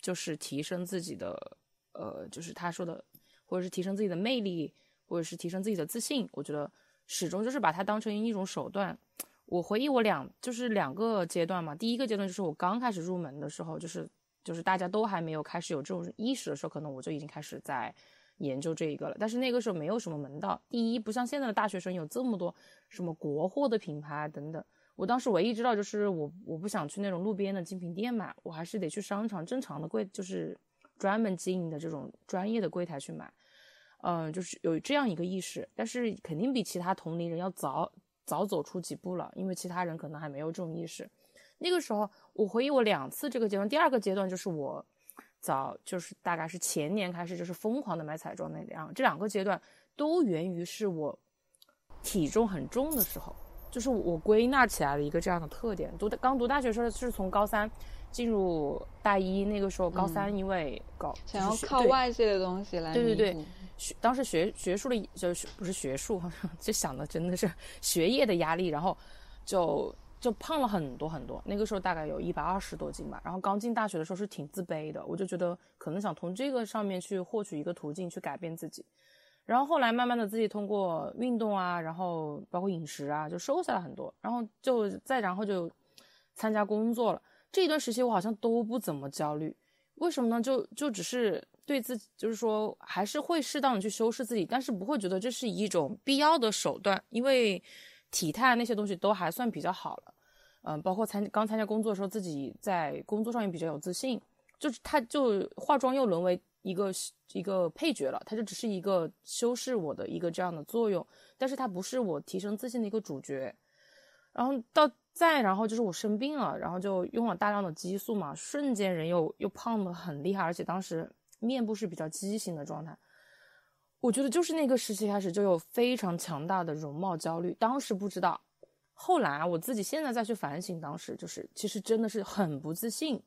就是提升自己的，呃，就是他说的，或者是提升自己的魅力，或者是提升自己的自信。我觉得始终就是把它当成一种手段。我回忆我两就是两个阶段嘛，第一个阶段就是我刚开始入门的时候，就是就是大家都还没有开始有这种意识的时候，可能我就已经开始在研究这一个了。但是那个时候没有什么门道，第一不像现在的大学生有这么多什么国货的品牌等等。我当时唯一知道就是我我不想去那种路边的精品店买，我还是得去商场正常的柜，就是专门经营的这种专业的柜台去买。嗯，就是有这样一个意识，但是肯定比其他同龄人要早早走出几步了，因为其他人可能还没有这种意识。那个时候我回忆我两次这个阶段，第二个阶段就是我早就是大概是前年开始就是疯狂的买彩妆那两这两个阶段都源于是我体重很重的时候。就是我归纳起来的一个这样的特点。读刚读大学时候是从高三进入大一，那个时候高三因为搞
想要靠外界的东西来
对对对，学当时学学术的就是不是学术，就想的真的是学业的压力，然后就就胖了很多很多。那个时候大概有一百二十多斤吧。然后刚进大学的时候是挺自卑的，我就觉得可能想从这个上面去获取一个途径去改变自己。然后后来慢慢的自己通过运动啊，然后包括饮食啊，就瘦下来很多。然后就再然后就参加工作了。这一段时期我好像都不怎么焦虑，为什么呢？就就只是对自己，就是说还是会适当的去修饰自己，但是不会觉得这是一种必要的手段，因为体态那些东西都还算比较好了。嗯，包括参刚参加工作的时候，自己在工作上也比较有自信，就是他就化妆又沦为一个一个配角了，它就只是一个修饰我的一个这样的作用，但是它不是我提升自信的一个主角。然后到再然后就是我生病了，然后就用了大量的激素嘛，瞬间人又又胖的很厉害，而且当时面部是比较畸形的状态。我觉得就是那个时期开始就有非常强大的容貌焦虑，当时不知道。后来，我自己现在再去反省，当时就是其实真的是很不自信，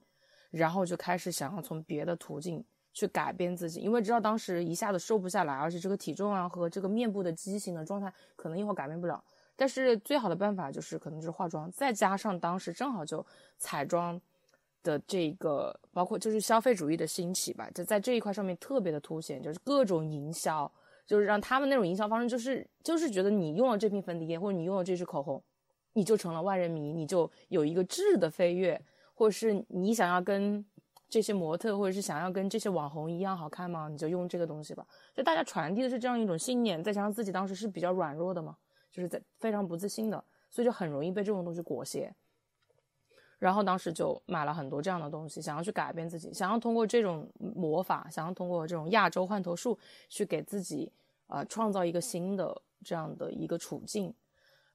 然后就开始想要从别的途径去改变自己，因为知道当时一下子瘦不下来，而且这个体重啊和这个面部的畸形的状态可能一会儿改变不了。但是最好的办法就是可能就是化妆，再加上当时正好就彩妆的这个，包括就是消费主义的兴起吧，就在这一块上面特别的凸显，就是各种营销，就是让他们那种营销方式就是就是觉得你用了这瓶粉底液或者你用了这支口红。你就成了万人迷，你就有一个质的飞跃，或者是你想要跟这些模特，或者是想要跟这些网红一样好看吗？你就用这个东西吧。就大家传递的是这样一种信念，再加上自己当时是比较软弱的嘛，就是在非常不自信的，所以就很容易被这种东西裹挟。然后当时就买了很多这样的东西，想要去改变自己，想要通过这种魔法，想要通过这种亚洲换头术去给自己啊创造一个新的这样的一个处境。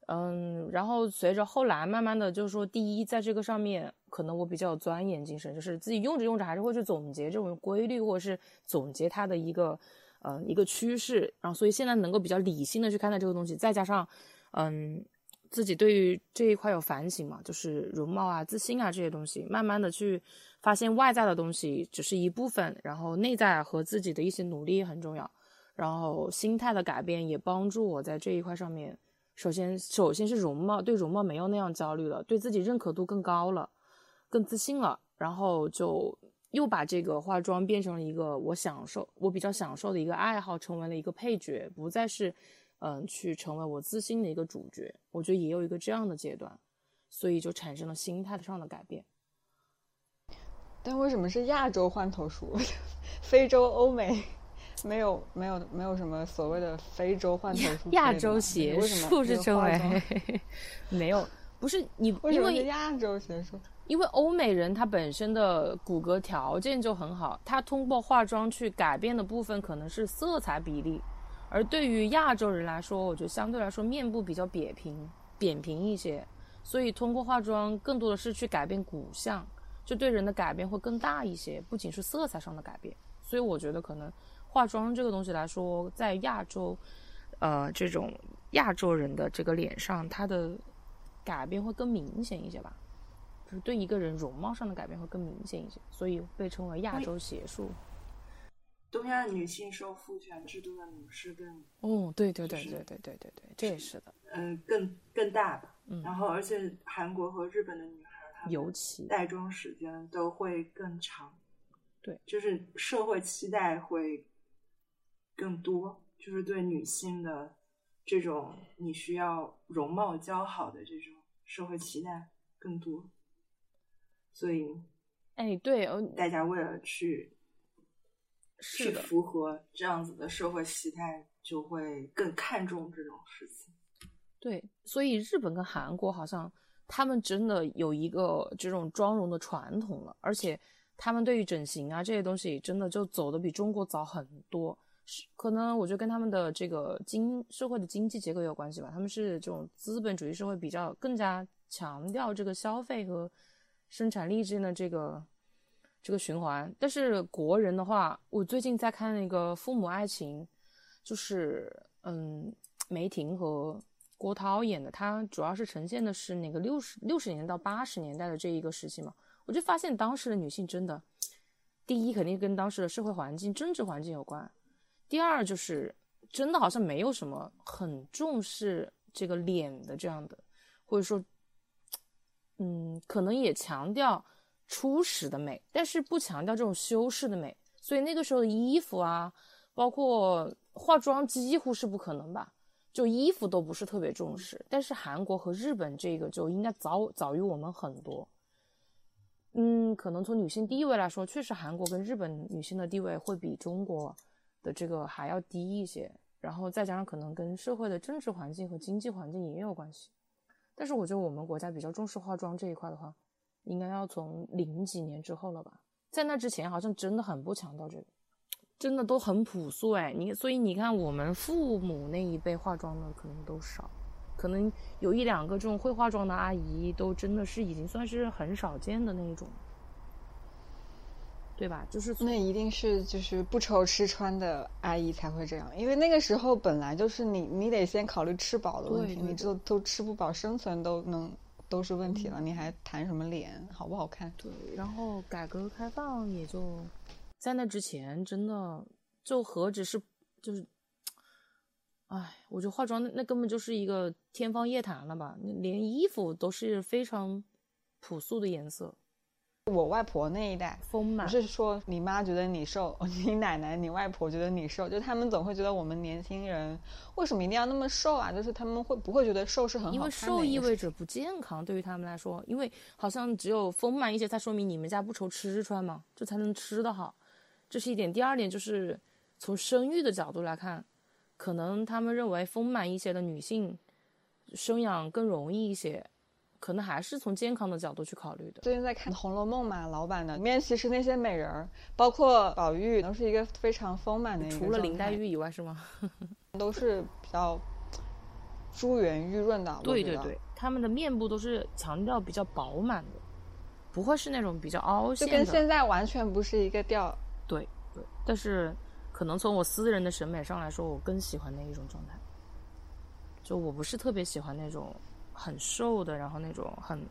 嗯，然后随着后来慢慢的，就是说，第一，在这个上面，可能我比较有钻研精神，就是自己用着用着，还是会去总结这种规律，或者是总结它的一个，呃，一个趋势。然后，所以现在能够比较理性的去看待这个东西，再加上，嗯，自己对于这一块有反省嘛，就是容貌啊、自信啊这些东西，慢慢的去发现外在的东西只是一部分，然后内在和自己的一些努力很重要，然后心态的改变也帮助我在这一块上面。首先，首先是容貌，对容貌没有那样焦虑了，对自己认可度更高了，更自信了，然后就又把这个化妆变成了一个我享受、我比较享受的一个爱好，成为了一个配角，不再是，嗯，去成为我自信的一个主角。我觉得也有一个这样的阶段，所以就产生了心态上的改变。
但为什么是亚洲换头术？非洲、欧美？没有没有没有什么所谓的非洲换头术，
亚洲邪术是称为 没有，不是你因为
亚洲邪术，
因为欧美人他本身的骨骼条件就很好，他通过化妆去改变的部分可能是色彩比例，而对于亚洲人来说，我觉得相对来说面部比较扁平扁平一些，所以通过化妆更多的是去改变骨相，就对人的改变会更大一些，不仅是色彩上的改变，所以我觉得可能。化妆这个东西来说，在亚洲，呃，这种亚洲人的这个脸上，它的改变会更明显一些吧，就是对一个人容貌上的改变会更明显一些，所以被称为亚洲邪术。
东亚女性受父权制度的女士更……
哦，对对对对对对对对，这也是的，
嗯，更更大吧。嗯，然后而且韩国和日本的女孩，她
尤其
带妆时间都会更长，
对，
就是社会期待会。更多就是对女性的这种你需要容貌姣好的这种社会期待更多，所以，
哎，对，
大家为了去
去
符合这样子的社会期待，就会更看重这种事情。
对，所以日本跟韩国好像他们真的有一个这种妆容的传统了，而且他们对于整形啊这些东西真的就走的比中国早很多。可能我觉得跟他们的这个经社会的经济结构有关系吧，他们是这种资本主义社会，比较更加强调这个消费和生产力之间的这个这个循环。但是国人的话，我最近在看那个《父母爱情》，就是嗯，梅婷和郭涛演的，它主要是呈现的是那个六十六十年到八十年代的这一个时期嘛。我就发现当时的女性真的，第一肯定跟当时的社会环境、政治环境有关。第二就是，真的好像没有什么很重视这个脸的这样的，或者说，嗯，可能也强调初始的美，但是不强调这种修饰的美。所以那个时候的衣服啊，包括化妆几乎是不可能吧，就衣服都不是特别重视。但是韩国和日本这个就应该早早于我们很多。嗯，可能从女性地位来说，确实韩国跟日本女性的地位会比中国的这个还要低一些。然后再加上可能跟社会的政治环境和经济环境也有关系。但是我觉得我们国家比较重视化妆这一块的话，应该要从零几年之后了吧？在那之前好像真的很不强调这个，真的都很朴素哎。你所以你看，我们父母那一辈化妆的可能都少。可能有一两个这种会化妆的阿姨，都真的是已经算是很少见的那一种，对吧？就是
那一定是就是不愁吃穿的阿姨才会这样，因为那个时候本来就是你你得先考虑吃饱的问题，你都都吃不饱，生存都能都是问题了，你还谈什么脸好不好看？
对，然后改革开放也就在那之前，真的就何止是就是。哎，我觉得化妆那那根本就是一个天方夜谭了吧？连衣服都是非常朴素的颜色。
我外婆那一代
丰满，
不是说你妈觉得你瘦，你奶奶、你外婆觉得你瘦，就他们总会觉得我们年轻人为什么一定要那么瘦啊？就是他们会不会觉得瘦是很好
因为瘦意味着不健康，对于他们来说，因为好像只有丰满一些才说明你们家不愁吃穿嘛，这才能吃得好，这是一点。第二点就是从生育的角度来看。可能他们认为丰满一些的女性生养更容易一些，可能还是从健康的角度去考虑的。
最近在看《红楼梦》嘛，老版的里面其实那些美人儿，包括宝玉，都是一个非常丰满的一个
除了林黛玉以外，是吗？
都是比较珠圆玉润的。
对对对，他们的面部都是强调比较饱满的，不会是那种比较凹陷
的。就跟现在完全不是一个调。
对对，但是。可能从我私人的审美上来说，我更喜欢那一种状态。就我不是特别喜欢那种很瘦的，然后那种很……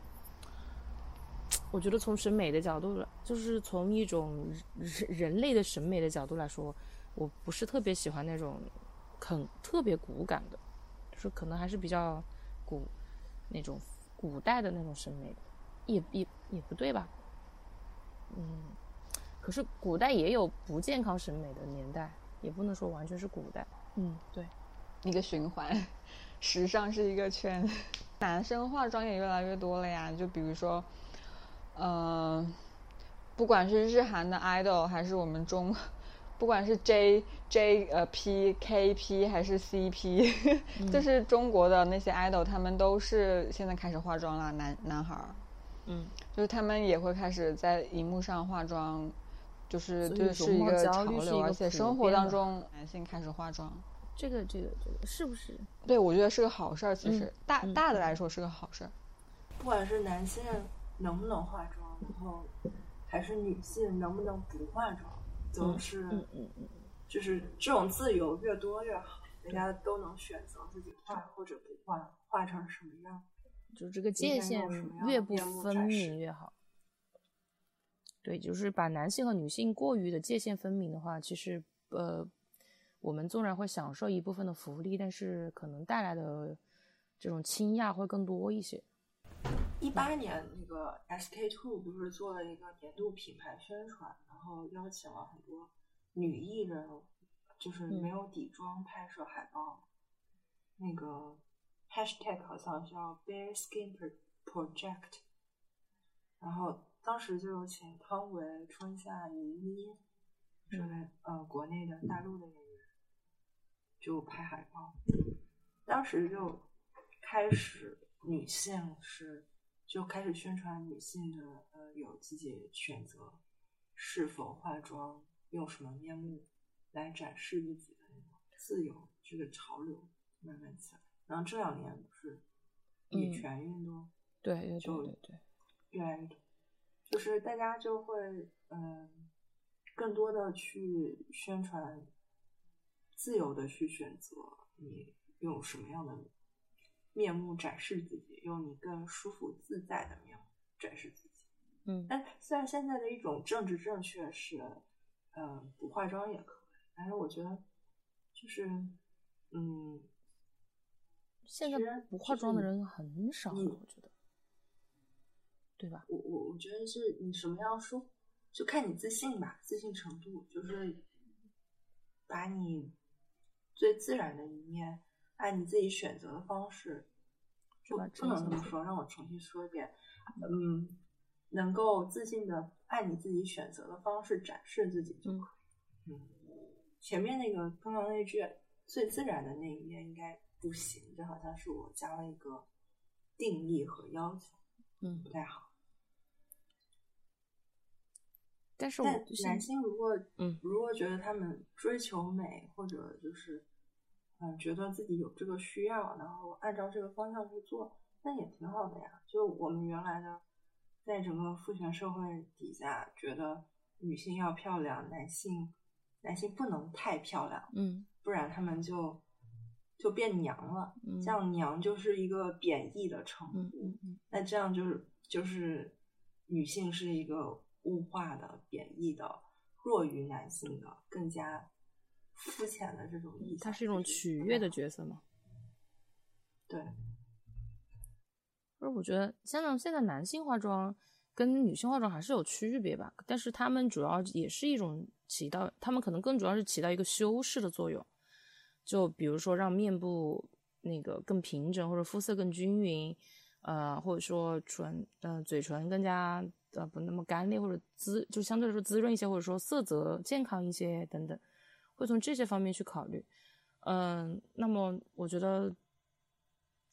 我觉得从审美的角度，就是从一种人人类的审美的角度来说，我不是特别喜欢那种很特别骨感的，就是可能还是比较古那种古代的那种审美，也也也不对吧？嗯。可是古代也有不健康审美的年代，也不能说完全是古代。嗯，对，
一个循环，时尚是一个圈，男生化妆也越来越多了呀。就比如说，嗯，不管是日韩的 idol，还是我们中，不管是 J J 呃 P K P 还是 C P，就是中国的那些 idol，他们都是现在开始化妆啦，男男孩儿，
嗯，
就是他们也会开始在荧幕上化妆。就是这是一个潮流，而且生活当中男性开始化妆，
这个这个这个是不是？
对，我觉得是个好事儿。其实大大的来说是个好事儿。
不管是男性能不能化妆，然后还是女性能不能不化妆，都是
嗯嗯嗯，
就是这种自由越多越好，大家都能选择自己化或者不化，化成什么样，
就这个界限越不分明越好。对，就是把男性和女性过于的界限分明的话，其实呃，我们纵然会享受一部分的福利，但是可能带来的这种倾轧会更多一些。
一八年那个 SK two 不是做了一个年度品牌宣传，然后邀请了很多女艺人，就是没有底妆拍摄海报，那个 hashtag 好像叫 Bare Skin Project，然后。当时就有请汤唯、春夏、倪妮，这类呃国内的大陆的演员，就拍海报。当时就开始女性是就开始宣传女性的呃有自己选择是否化妆、用什么面目来展示自己的那种自由这个潮流慢慢起来。然后这两年不是女权运动，
对，
就
对对，
越来越多。就是大家就会嗯，更多的去宣传，自由的去选择你用什么样的面目展示自己，用你更舒服自在的面目展示自己。
嗯，
但虽然现在的一种政治正确是，嗯，不化妆也可以，但是我觉得就是，嗯，
现在不化妆的人很少，我觉得。对吧？
我我我觉得是你什么样说，就看你自信吧，自信程度就是把你最自然的一面，按你自己选择的方式，就不能这么说。让我重新说一遍，嗯，能够自信的按你自己选择的方式展示自己就可以。嗯，前面那个刚刚那句最自然的那一面应该不行，这好像是我加了一个定义和要求，
嗯，
不太好。
但是我
但男性如果
嗯
如果觉得他们追求美，或者就是嗯觉得自己有这个需要，然后按照这个方向去做，那也挺好的呀。就我们原来的在整个父权社会底下，觉得女性要漂亮，男性男性不能太漂亮，
嗯
不然他们就就变娘了。
嗯
这样娘就是一个贬义的称呼。
嗯嗯嗯
那这样就是就是女性是一个物化的、贬义的、弱于男性的、更加肤浅的这种意象。
它是一种取悦的角色嘛。
对，
而我觉得，像现在男性化妆跟女性化妆还是有区别吧，但是他们主要也是一种起到，他们可能更主要是起到一个修饰的作用，就比如说让面部那个更平整，或者肤色更均匀，呃，或者说唇，呃，嘴唇更加呃不那么干裂，或者滋就相对来说滋润一些，或者说色泽健康一些等等，会从这些方面去考虑。嗯，那么我觉得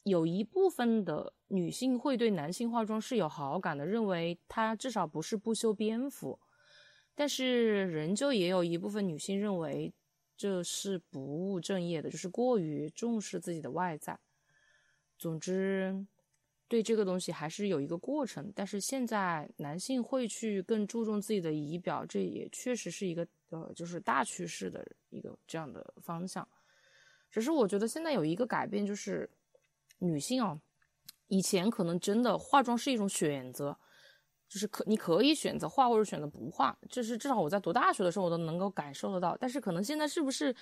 有一部分的女性会对男性化妆是有好感的，认为他至少不是不修边幅，但是仍旧也有一部分女性认为这是不务正业的，就是过于重视自己的外在。总之，对这个东西还是有一个过程，但是现在男性会去更注重自己的仪表，这也确实是一个呃，就是大趋势的一个这样的方向。只是我觉得现在有一个改变，就是女性啊，以前可能真的化妆是一种选择，就是可你可以选择化或者选择不化，就是至少我在读大学的时候我都能够感受得到。但是可能现在是不是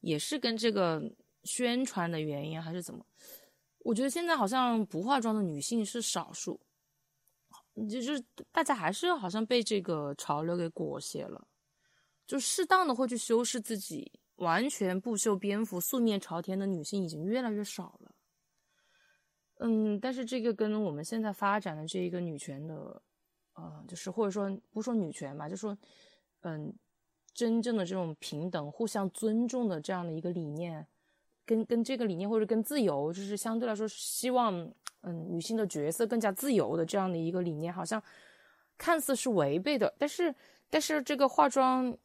也是跟这个宣传的原因还是怎么？我觉得现在好像不化妆的女性是少数，就是大家还是好像被这个潮流给裹挟了，就适当的会去修饰自己。完全不修边幅、素面朝天的女性已经越来越少了。嗯，但是这个跟我们现在发展的这一个女权的，呃，就是或者说不说女权吧，就说，嗯，真正的这种平等、互相尊重的这样的一个理念，跟跟这个理念或者跟自由，就是相对来说希望，嗯，女性的角色更加自由的这样的一个理念，好像看似是违背的，但是但是这个化妆。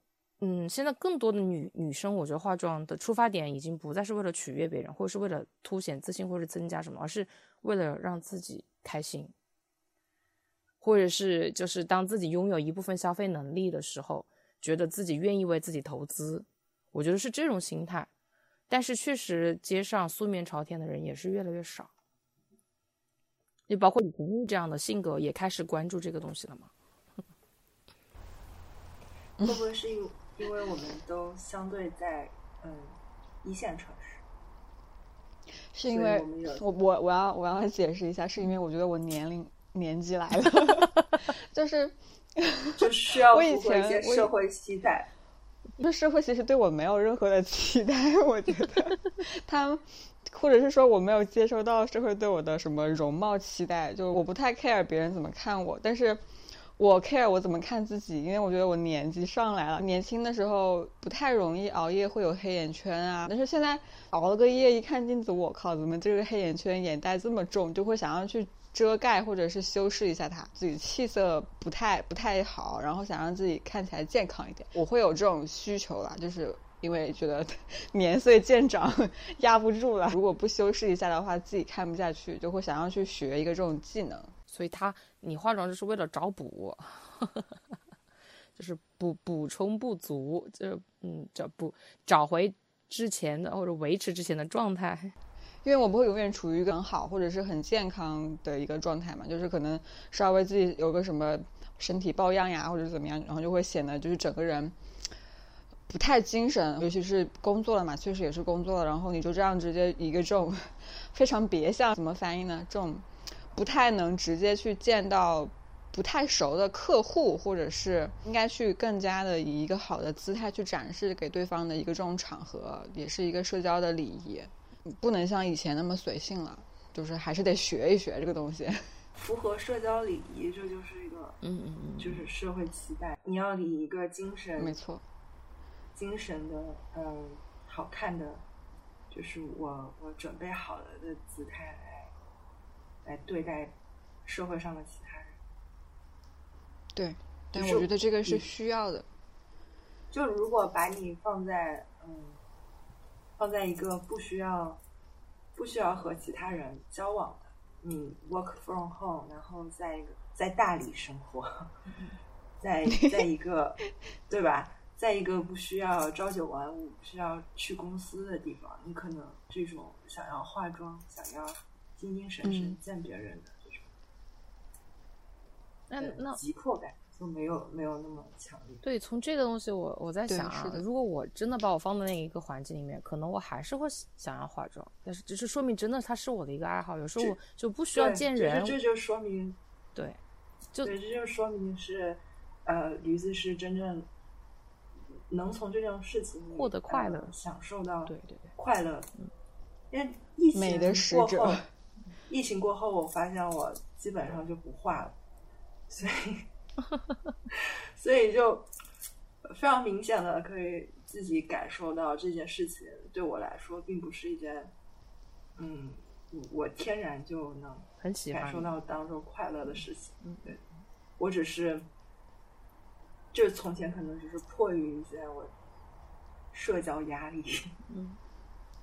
嗯，现在更多的女女生，我觉得化妆的出发点已经不再是为了取悦别人，或者是为了凸显自信，或者增加什么，而是为了让自己开心，或者是就是当自己拥有一部分消费能力的时候，觉得自己愿意为自己投资，我觉得是这种心态。但是确实，街上素面朝天的人也是越来越少，就包括李婷玉这样的性格也开始关注这个东西了嘛？
会不会是因因为我们都相对在嗯一线城市，
是因为
我
我我我要我要解释一下，是因为我觉得我年龄年纪来了，就是
就需要
我以
符合一些社会期待。
这社会其实对我没有任何的期待，我觉得 他，或者是说我没有接收到社会对我的什么容貌期待，就我不太 care 别人怎么看我，但是我 care 我怎么看自己，因为我觉得我年纪上来了，年轻的时候不太容易熬夜会有黑眼圈啊，但是现在熬了个夜，一看镜子，我靠，怎么这个黑眼圈眼袋这么重，就会想要去。遮盖或者是修饰一下它，自己气色不太不太好，然后想让自己看起来健康一点，我会有这种需求啦，就是因为觉得 年岁渐长压不住了，如果不修饰一下的话，自己看不下去，就会想要去学一个这种技能。
所以他你化妆就是为了找补，就是补补充不足，就是嗯找补找回之前的或者维持之前的状态。
因为我不会永远处于很好或者是很健康的一个状态嘛，就是可能稍微自己有个什么身体抱恙呀，或者怎么样，然后就会显得就是整个人不太精神，尤其是工作了嘛，确实也是工作了，然后你就这样直接一个这种 非常别像，怎么翻译呢？这种不太能直接去见到不太熟的客户，或者是应该去更加的以一个好的姿态去展示给对方的一个这种场合，也是一个社交的礼仪。不能像以前那么随性了，就是还是得学一学这个东西。
符合社交礼仪，这就是一个
嗯嗯嗯，
就是社会期待。你要以一个精神
没错，
精神的嗯好看的，就是我我准备好了的姿态来来对待社会上的其他人。
对，但我觉得这个是需要的。
就如果把你放在嗯，放在一个不需要不需要和其他人交往的，你 work from home，然后在一个在大理生活，在 在一个对吧，在一个不需要朝九晚五、不需要去公司的地方，你可能这种想要化妆、想要精精神神
嗯。
见别人的这种
那
呃
那
急迫感就没有没有那么强烈。
对，从这个东西我我在想啊，
是的
如果我真的把我放在那一个环境里面，可能我还是会想要化妆，但是只是说明真的它是我的一个爱好，有时候我就不需要见人，
这这就说明
对，就
对，这就说明是，呃，驴子是真正能从这件事情
获得快乐
呃享受到
对对对，
快乐。因为疫情
美的使者
过后，疫情过后，我发现我基本上就不化了，所以 所以就非常明显的可以自己感受到这件事情对我来说并不是一件，嗯，我天然就能
很喜欢
感受到当中快乐的事情。
嗯
对，我只是，就是从前可能只是迫于一些我社交压力，
嗯，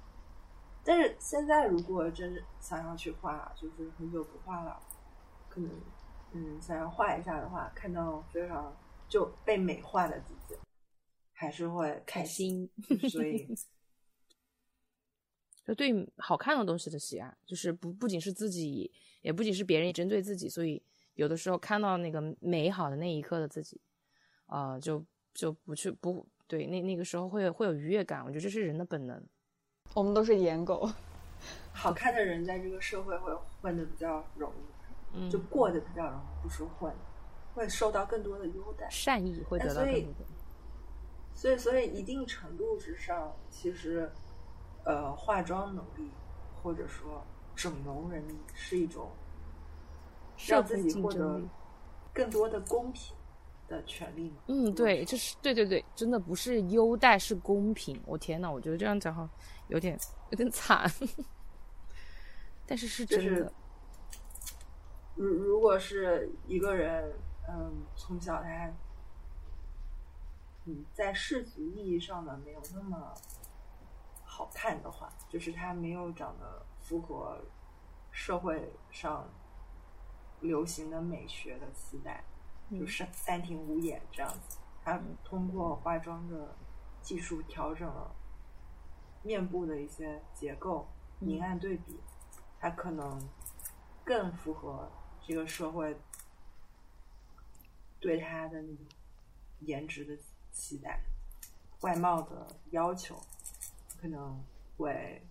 但是现在如果真是想要去画，就是很久不画了，可能嗯想要画一下的话，看到非常就被美化的自己，还是会
开
心。所以
就对好看的东西的喜爱，就是不不仅是自己，也不仅是别人，也针对自己。所以有的时候看到那个美好的那一刻的自己，啊、就就不去不对那那个时候会会有愉悦感。我觉得这是人的本能。
我们都是颜狗，
好看的人在这个社会会混的比较容易，
嗯，
就过得比较容易，不是混，会受到更多的优待。
善意会得到更多的。
所以，所以一定程度之上，其实，呃，化妆能力或者说整容能力是一种让自己获得更多的公平的权利嘛。
嗯，对，就是对对对，真的不是优待，是公平。我天呐，我觉得这样讲好有点有点惨，但是是
就是
真的。
如如果是一个人，嗯，从小他，嗯，在世俗意义上的没有那么好看的话，就是他没有长得符合社会上流行的美学的期待，
嗯。
就是三庭五眼这样子。他通过化妆的技术调整了面部的一些结构，
嗯。
明暗对比，他可能更符合这个社会对他的那种颜值的期待、外貌的要求，可能会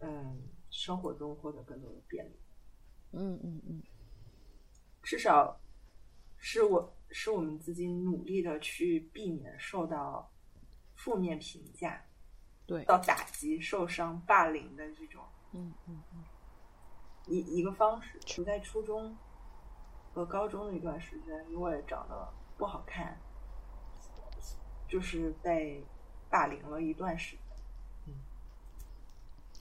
嗯生活中获得更多的便利。
嗯嗯嗯，
至少是我是我们自己努力的去避免受到负面评价、
对，
到打击、受伤、霸凌的这种
嗯嗯嗯，
一一个方式。我在初中和高中的一段时间，因为长得不好看，就是被霸凌了一段时间。
嗯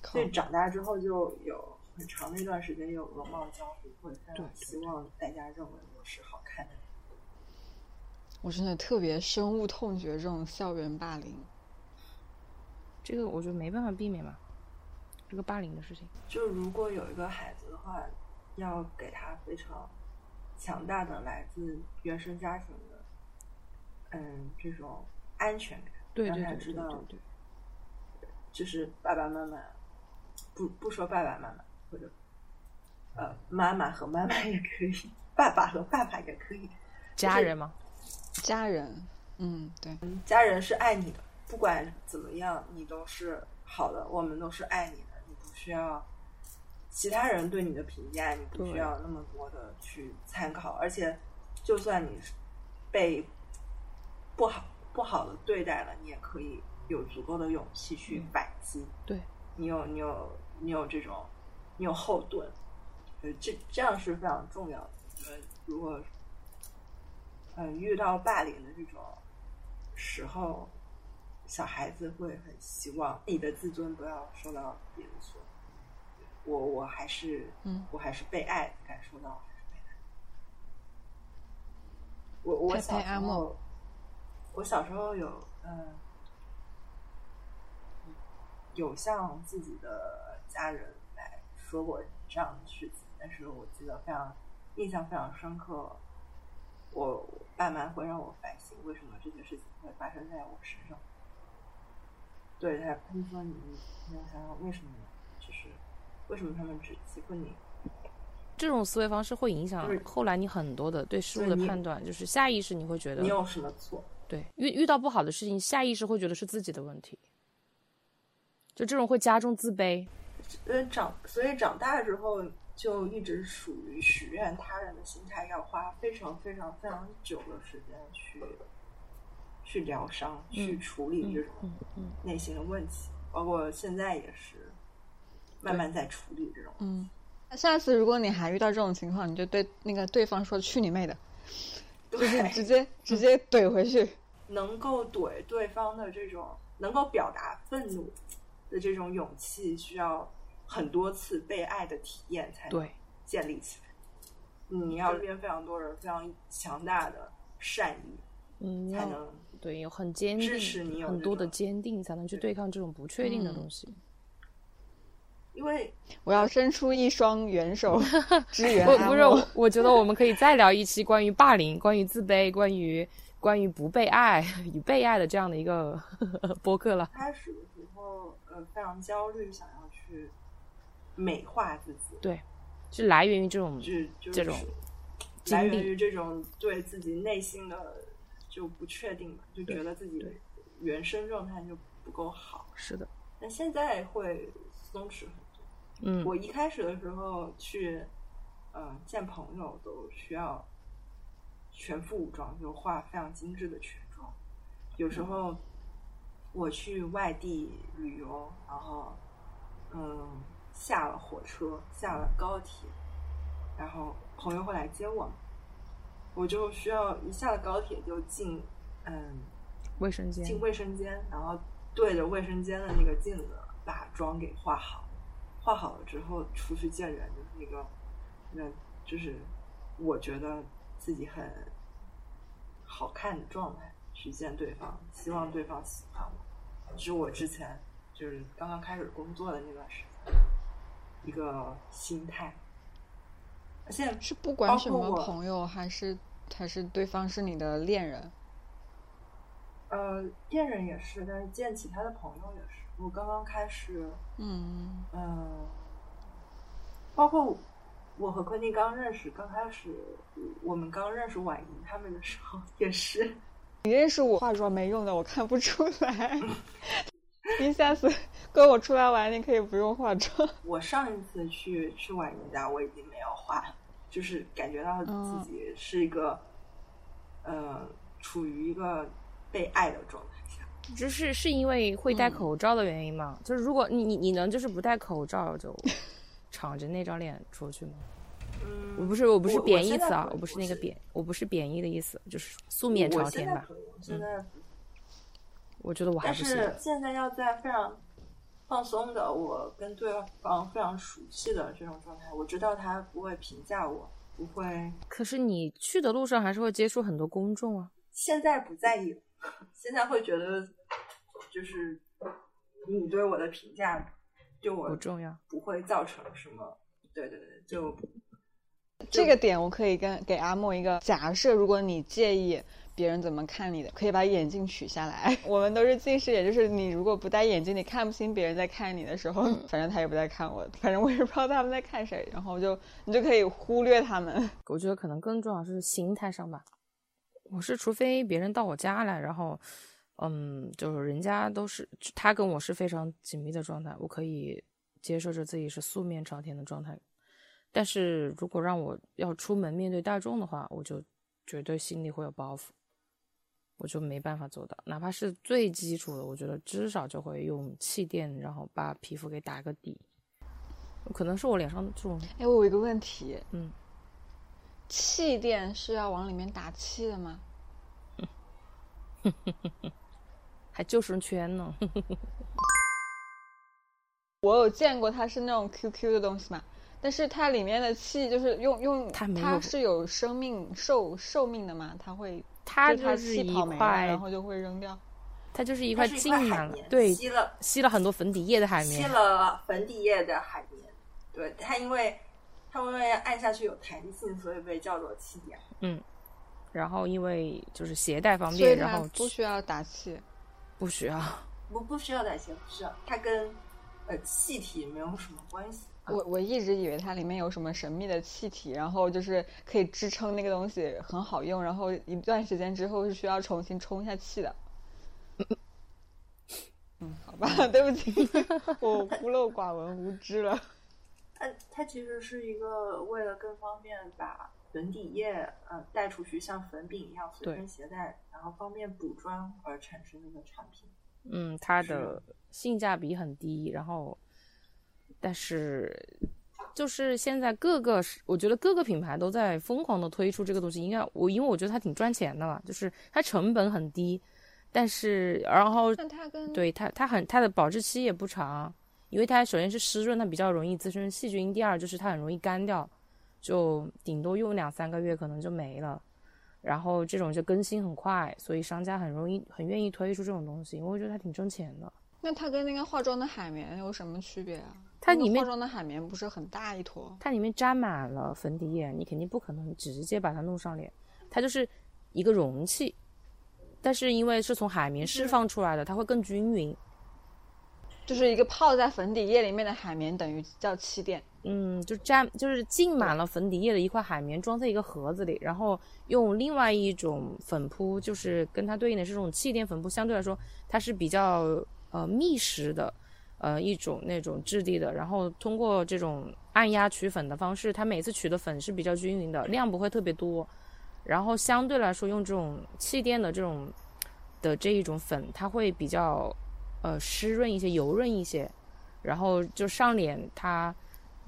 所以长大之后就有很长的一段时间有容貌焦虑，会非
对
希望大家认为我是好看的。
我真的特别深恶痛绝这种校园霸凌。
这个我觉得没办法避免嘛，这个霸凌的事情。
就如果有一个孩子的话，要给他非常强大的来自原生家庭的，嗯，这种安全感，让
对对对对
他知道
对对，
就是爸爸妈妈，不不说爸爸妈妈，或者呃妈妈和妈妈也可以，爸爸和爸爸也可以，
家人吗，
家人，嗯，对，
家人是爱你的，不管怎么样，你都是好的，我们都是爱你的，需要其他人对你的评价，你不需要那么多的去参考，而且就算你是被不好不好的对待了，你也可以有足够的勇气去
嗯。
反击，
对，
你有你有你有这种你有后盾，呃，这这样是非常重要的。呃，如果嗯遇到霸凌的这种时候，小孩子会很希望自己的自尊不要受到别人所。我我还是
嗯，
我还是被爱，感受到还是被爱。我我
佩
小时候，我小时候有嗯，有向自己的家人来说过这样的事情，但是我记得非常印象非常深刻。我我爸妈会让我反省，为什么这些事情会发生在我身上。对他，他们说你你要想想为什么，就是为什么他们只欺负你？
这种思维方式会影响后来你很多的对事物的判断，就是下意识你会觉得
你有什么错？
对遇遇到不好的事情，下意识会觉得是自己的问题，就这种会加重自卑。
呃，长所以长大之后就一直属于许愿他人的心态，要花非常非常非常久的时间去去疗伤，去处理这种内心的问题，包括现在也是慢慢在处理这种。
嗯，那下次如果你还遇到这种情况，你就对那个对方说“去你妹的”，就是
对，
直接直接怼回去。
能够怼对方的这种能够表达愤怒的这种勇气，需要很多次被爱的体验才能
对，
建立起来。你要身边非常多人非常强大的善意，
嗯，
才能
对有很坚
支持你
定，
有
很多的坚定，才能去
对
对抗这种不确定的
嗯
东西。
因为
我要伸出一双援手 支援
不不是，我我觉得我们可以再聊一期关于霸凌、关于自卑、关于关于不被爱与被爱的这样的一个 播客了。
开始的时候，呃，非常焦虑，想要去美化自己，
对，是来源于这种
就就是
这种
来源于这种对自己内心的就不确定嘛，就觉得自己原生状态就不够好。
是的，
但现在会松弛很多。
嗯，
我一开始的时候去，呃，见朋友都需要全副武装，就化非常精致的全妆。有时候我去外地旅游，然后嗯下了火车，下了高铁，然后朋友会来接我，我就需要一下了高铁就进嗯
卫生间
进卫生间，然后对着卫生间的那个镜子把妆给化好，化好了之后出去见人，的那个，那就是我觉得自己很好看的状态去见对方，希望对方喜欢我。这是我之前就是刚刚开始工作的那段时间一个心态，现在
是不管什么朋友，还是还是对方是你的恋人，
呃，恋人也是，但是见其他的朋友也是。我刚刚开始，
嗯，
嗯，包括我和昆汀刚认识，刚开始我们刚认识婉莹他们的时候，也是
你认识我化妆没用的，我看不出来。你下次跟我出来玩，你可以不用化妆。
我上一次去去婉莹家，我已经没有化了，就是感觉到
嗯
自己是一个，呃，处于一个被爱的状态下。
就是是因为会戴
嗯
口罩的原因吗？就是如果你你你能就是不戴口罩就敞着那张脸出去吗？
嗯，
我不是我不是贬义词啊，我不是那个贬，我不是贬义的意思，就是素面朝天吧。
现在我
觉得我还。
是现在要在非常放松的，我跟对方非常熟悉的这种状态，我知道他不会评价我，不会，
可是你去的路上还是会接触很多公众啊。
现在不在意了，现在会觉得就是你对我的评价对我
不重要
不会造成什么，对对对，就
这个点我可以跟给阿莫一个假设，如果你介意别人怎么看你的，可以把眼镜取下来。我们都是近视眼，就是你如果不戴眼镜，你看不清别人在看你的时候，反正他也不在看我，反正我也不知道他们在看谁，然后就你就可以忽略他们。
我觉得可能更重要是心态上吧。我是除非别人到我家来，然后，嗯，就是人家都是他跟我是非常紧密的状态，我可以接受着自己是素面朝天的状态。但是如果让我要出门面对大众的话，我就绝对心里会有包袱，我就没办法做到。哪怕是最基础的，我觉得至少就会用气垫，然后把皮肤给打个底。可能是我脸上这种，
哎，我有一个问题，
嗯，
气垫是要往里面打气的吗？
还救生圈呢。
我有见过，它是那种 QQ 的东西嘛，但是它里面的气就是用用，
它
它是有生命寿寿命的嘛，它会
它
就
是一
气跑没了，
块
然后就会扔掉。
它就是一块浸满了，
绵
对，
吸了
吸了很多粉底液的海绵吸。
了粉底液的海绵。对它，因为它因为按下去有弹性，所以被叫做气垫。
嗯，然后因为就是携带方便，然后
不需要打气。
不需要。
不不需要打气，不需要，它跟呃气体没有什么关系。
我我一直以为它里面有什么神秘的气体，然后就是可以支撑那个东西很好用，然后一段时间之后是需要重新充一下气的。嗯，好吧，对不起，我孤陋寡闻，无知了。
它它其实是一个为了更方便把粉底液呃带出去，像粉饼一样随身携带，然后方便补妆而产生的一个产品。
嗯，它的性价比很低，然后，但是就是现在各个是，我觉得各个品牌都在疯狂的推出这个东西。应该我因为我觉得它挺赚钱的嘛，就是它成本很低，但是然后
那它跟
对它它很它的保质期也不长，因为它首先是湿润，它比较容易滋生细菌；第二就是它很容易干掉，就顶多用两三个月可能就没了。然后这种就更新很快，所以商家很容易很愿意推出这种东西，因为我觉得它挺挣钱的。
那它跟那个化妆的海绵有什么区别啊？
它里面
化妆的海绵不是很大一坨？
它里面沾满了粉底液，你肯定不可能直接把它弄上脸，它就是一个容器，但是因为是从海绵释放出来的，它会更均匀。
就是一个泡在粉底液里面的海绵，等于叫气垫。
嗯，就沾就是浸满了粉底液的一块海绵装在一个盒子里，然后用另外一种粉扑，就是跟它对应的是这种气垫粉扑，相对来说它是比较呃密实的，呃一种那种质地的，然后通过这种按压取粉的方式，它每次取的粉是比较均匀的，量不会特别多，然后相对来说用这种气垫的这种的这一种粉，它会比较呃湿润一些、油润一些，然后就上脸它。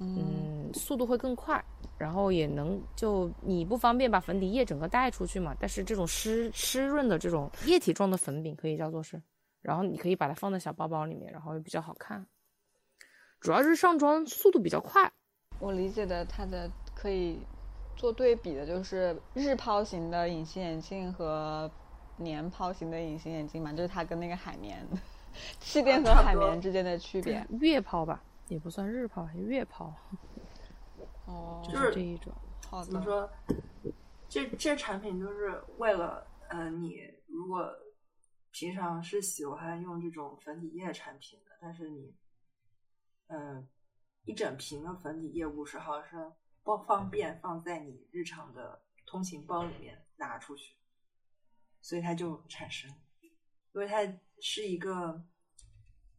嗯，速度会更快，然后也能就你不方便把粉底液整个带出去嘛，但是这种湿湿润的这种液体状的粉饼可以叫做是，然后你可以把它放在小包包里面，然后也比较好看，主要是上妆速度比较快。
我理解的它的可以做对比的就是日抛型的隐形眼镜和年抛型的隐形眼镜嘛，就是它跟那个海绵气垫和海绵之间的区别。
月抛吧，也不算日抛，还月抛，
哦，
就
就是
是这一种。
好。
怎么说？这这产品就是为了，呃，你如果平常是喜欢用这种粉底液产品的，但是你，嗯、一整瓶的粉底液五十毫升不方便放在你日常的通勤包里面拿出去，所以它就产生，因为它是一个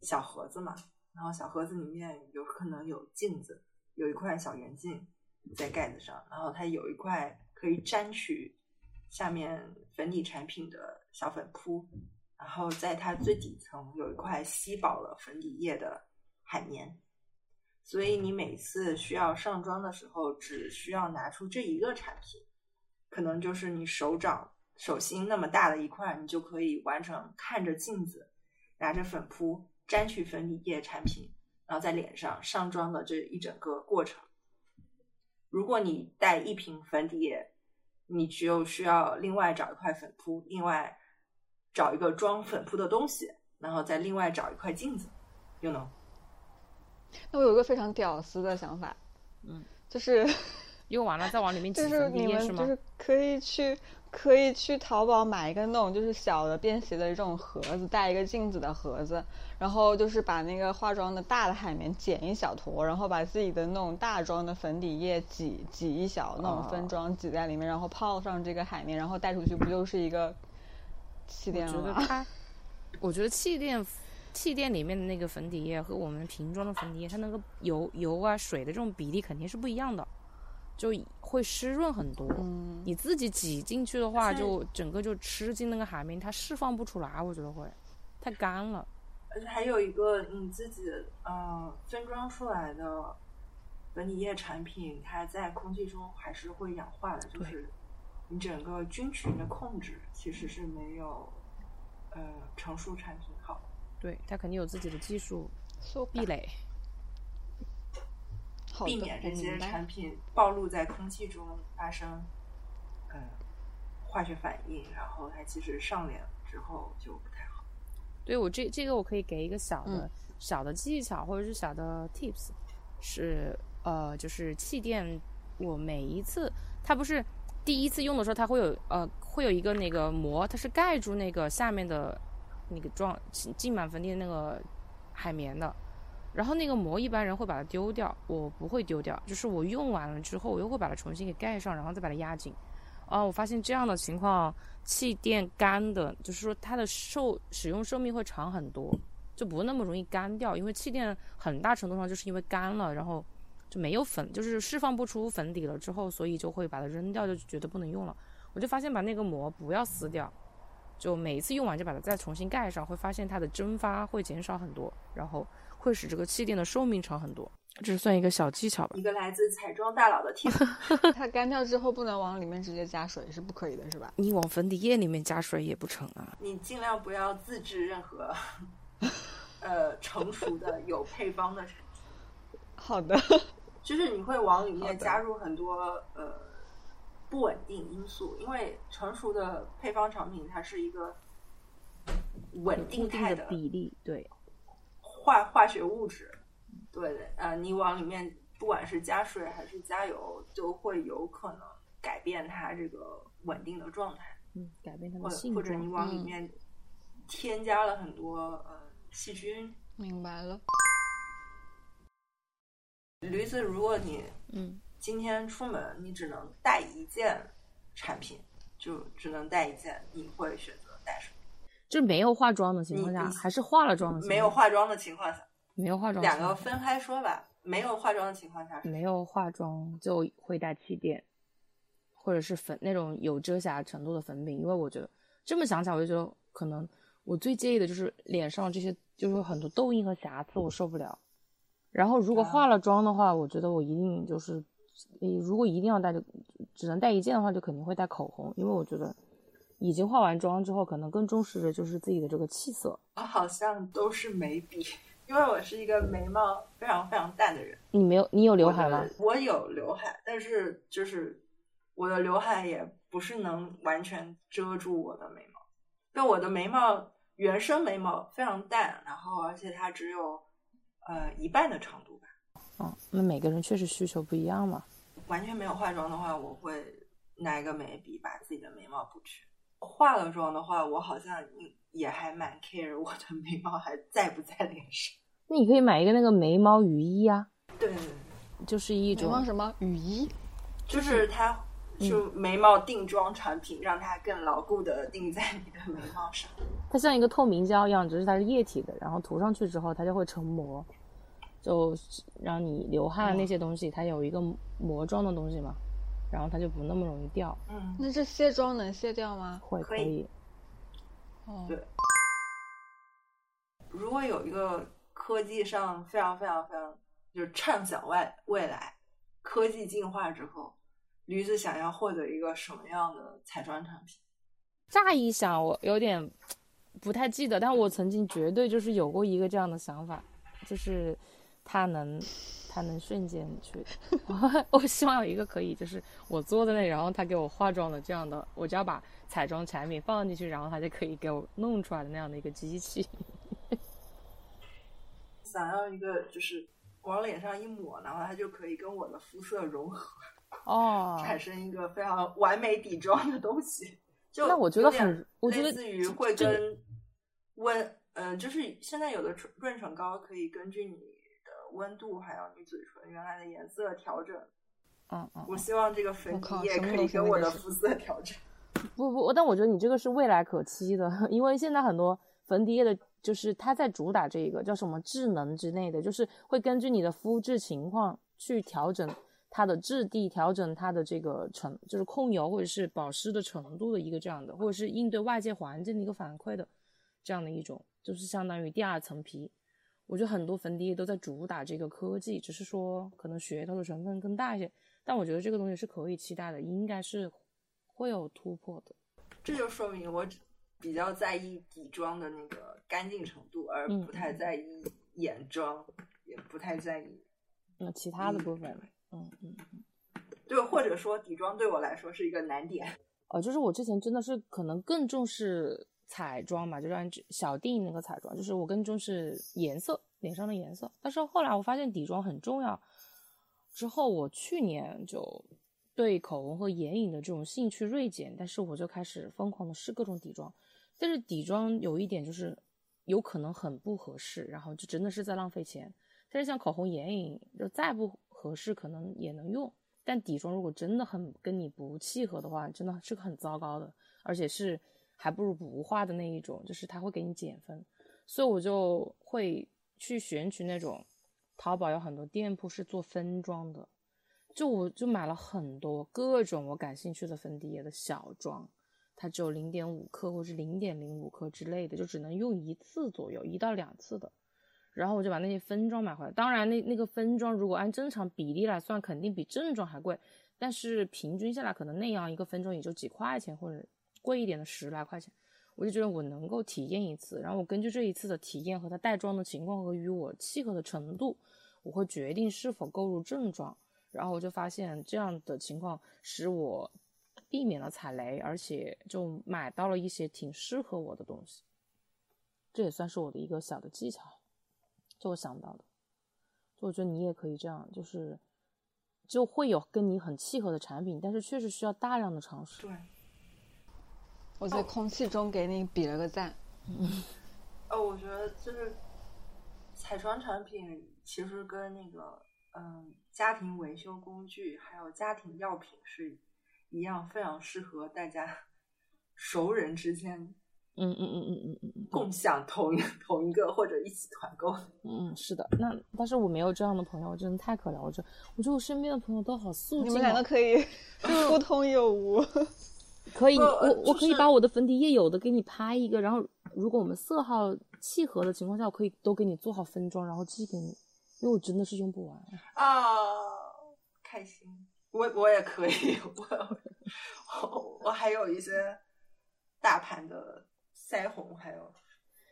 小盒子嘛，然后小盒子里面有可能有镜子，有一块小圆镜在盖子上，然后它有一块可以沾取下面粉底产品的小粉扑，然后在它最底层有一块吸饱了粉底液的海绵，所以你每次需要上妆的时候，只需要拿出这一个产品，可能就是你手掌手心那么大的一块，你就可以完成看着镜子，拿着粉扑沾取粉底液产品，然后在脸上上妆的这一整个过程。如果你带一瓶粉底液，你只有需要另外找一块粉扑，另外找一个装粉扑的东西，然后再另外找一块镜子，you know。
那我有一个非常屌丝的想法，
嗯，
就是
用完了再往里面挤
就是
粉底液吗
你们就？是可以去可以去淘宝买一个那种就是小的便携的这种盒子，带一个镜子的盒子，然后就是把那个化妆的大的海绵剪一小坨，然后把自己的那种大妆的粉底液挤挤一小那种分装挤在里面，然后泡上这个海绵，然后带出去，不就是一个气垫了吗？
觉得它，我觉得气垫气垫里面的那个粉底液和我们瓶装的粉底液，它那个油油啊水的这种比例肯定是不一样的，就会湿润很多。
嗯，
你自己挤进去的话，就整个就吃进那个海绵，它释放不出来，我觉得会太干了。
而且还有一个你自己呃分装出来的粉底液产品它在空气中还是会氧化的，就是你整个菌群的控制其实是没有呃成熟产品好。
对，它肯定有自己的技术壁垒，
避免这些产品暴露在空气中发生呃化学反应，然后它其实上脸之后就不太好。
对我这这个我可以给一个小的小的技巧或者是小的 tips，是呃就是气垫，我每一次它不是第一次用的时候，它会有呃会有一个那个膜，它是盖住那个下面的。那个状浸满粉底的那个海绵的，然后那个膜一般人会把它丢掉，我不会丢掉，就是我用完了之后，我又会把它重新给盖上，然后再把它压紧。啊，我发现这样的情况，气垫干的，就是说它的寿使用寿命会长很多，就不那么容易干掉，因为气垫很大程度上就是因为干了，然后就没有粉，就是释放不出粉底了之后，所以就会把它扔掉，就觉得不能用了。我就发现把那个膜不要撕掉。就每一次用完就把它再重新盖上，会发现它的蒸发会减少很多，然后会使这个气垫的寿命长很多。这是算一个小技巧吧？
一个来自彩妆大佬的 tip。
它干掉之后不能往里面直接加水，是不可以的，是吧？
你往粉底液里面加水也不成啊。
你尽量不要自制任何呃成熟的有配方的产品。
好的。
就是你会往里面加入很多呃。不稳定因素，因为成熟的配方产品它是一个稳定态
的比例，对
化化学物质，对的，呃，你往里面不管是加水还是加油，都会有可能改变它这个稳定的状态，
嗯，改变它的性
或者你往里面添加了很多呃细菌，
明白了。
驴子，如果你
嗯。
今天出门你只能带一件产品，就只能带一件。你会选择带什么？
就没有化妆的情况下，还是化了妆的？
没有化妆的情况下，
没有化妆。
两个分开说吧。没有化妆的情况下，
没有化妆就会带气垫，或者是粉那种有遮瑕程度的粉饼。因为我觉得这么想起来，我就觉得可能我最介意的就是脸上这些，就是很多痘印和瑕疵，我受不了。然后如果化了妆的话，我觉得我一定就是。如果一定要带，就只能带一件的话，就肯定会带口红，因为我觉得已经化完妆之后，可能更重视的就是自己的这个气色。
我好像都是眉笔，因为我是一个眉毛非常非常淡的人。
你没有，你有刘海吗？
我有刘海，但是就是我的刘海也不是能完全遮住我的眉毛，但我的眉毛原生眉毛非常淡，然后而且它只有呃一半的长度吧。
哦，那每个人确实需求不一样嘛。
完全没有化妆的话，我会拿一个眉笔把自己的眉毛补全。化了妆的话，我好像也还蛮 care 我的眉毛还在不在脸上。
那你可以买一个那个眉毛雨衣啊。
对对对，
就是一种
什么雨衣，
就是它就眉毛定妆产品，让它更牢固的定在你的眉毛上。
它像一个透明胶一样，只是它是液体的，然后涂上去之后，它就会成膜。就让你流汗那些东西，它有一个膜状的东西嘛，然后它就不那么容易掉。
嗯，
那这卸妆能卸掉吗？
会可
以。
哦，
对。如果有一个科技上非常非常非常就是畅想外未来科技进化之后，驴子想要获得一个什么样的彩妆产品？
乍一想，我有点不太记得，但我曾经绝对就是有过一个这样的想法，就是。它能，它能瞬间去。我希望有一个可以，就是我坐在那里，然后他给我化妆的这样的，我只要把彩妆产品放进去，然后他就可以给我弄出来的那样的一个机器。
想要一个就是往脸上一抹，然后它就可以跟我的肤色融合，
哦，
产生一个非常完美底妆的东西。就
那我觉得很，我觉得
类似于会跟温，嗯，就是现在有的唇润唇膏可以根据你。温度还有你嘴唇原来的颜色调整，
嗯嗯，
我希望这个粉底液可以跟我的肤色调整。
不不，但我觉得你这个是未来可期的，因为现在很多粉底液的，就是它在主打这个叫什么智能之类的，就是会根据你的肤质情况去调整它的质地，调整它的这个程，就是控油或者是保湿的程度的一个这样的，或者是应对外界环境的一个反馈的这样的一种，就是相当于第二层皮。我觉得很多粉底液都在主打这个科技，只是说可能噱头的成分更大一些。但我觉得这个东西是可以期待的，应该是会有突破的。
这就说明我比较在意底妆的那个干净程度，而不太在意眼妆，也不太在意
那其他的部分。嗯嗯嗯，
对，或者说底妆对我来说是一个难点。
哦，就是我之前真的是可能更重视彩妆嘛，就是按小定那个彩妆，就是我更重视颜色，脸上的颜色。但是后来我发现底妆很重要，之后我去年就对口红和眼影的这种兴趣锐减，但是我就开始疯狂的试各种底妆。但是底妆有一点就是有可能很不合适，然后就真的是在浪费钱。但是像口红、眼影就再不合适，可能也能用。但底妆如果真的很跟你不契合的话，真的是个很糟糕的，而且是还不如不画的那一种，就是它会给你减分，所以我就会去选取那种淘宝有很多店铺是做分装的，就我就买了很多各种我感兴趣的粉底液的小装，它只有零点五克或是零点零五克之类的，就只能用一次左右，一到两次的。然后我就把那些分装买回来，当然那那个分装如果按正常比例来算，肯定比正装还贵，但是平均下来可能那样一个分装也就几块钱，或者贵一点的十来块钱。我就觉得我能够体验一次，然后我根据这一次的体验和它带妆的情况和与我契合的程度，我会决定是否购入正装。然后我就发现这样的情况使我避免了踩雷，而且就买到了一些挺适合我的东西，这也算是我的一个小的技巧。就我想到的，就我觉得你也可以这样，就是就会有跟你很契合的产品，但是确实需要大量的尝试。
对，
我在空气中给你比了个赞。
哦，我觉得就是彩妆产品其实跟那个嗯家庭维修工具还有家庭药品是一样，非常适合大家熟人之间。
嗯嗯嗯嗯嗯嗯，
共享同同一个或者一起团购。
嗯嗯，是的。那但是我没有这样的朋友，真的太可怜。我觉得，我觉得我身边的朋友都好素
净。你们两个可以 互通有无。
可以，我我可以把我的粉底液有的给你拍一个，然后如果我们色号契合的情况下，我可以都给你做好分装，然后寄给你，因为我真的是用不完。
啊，开心！我我也可以，我我我还有一些大盘的。腮红还有，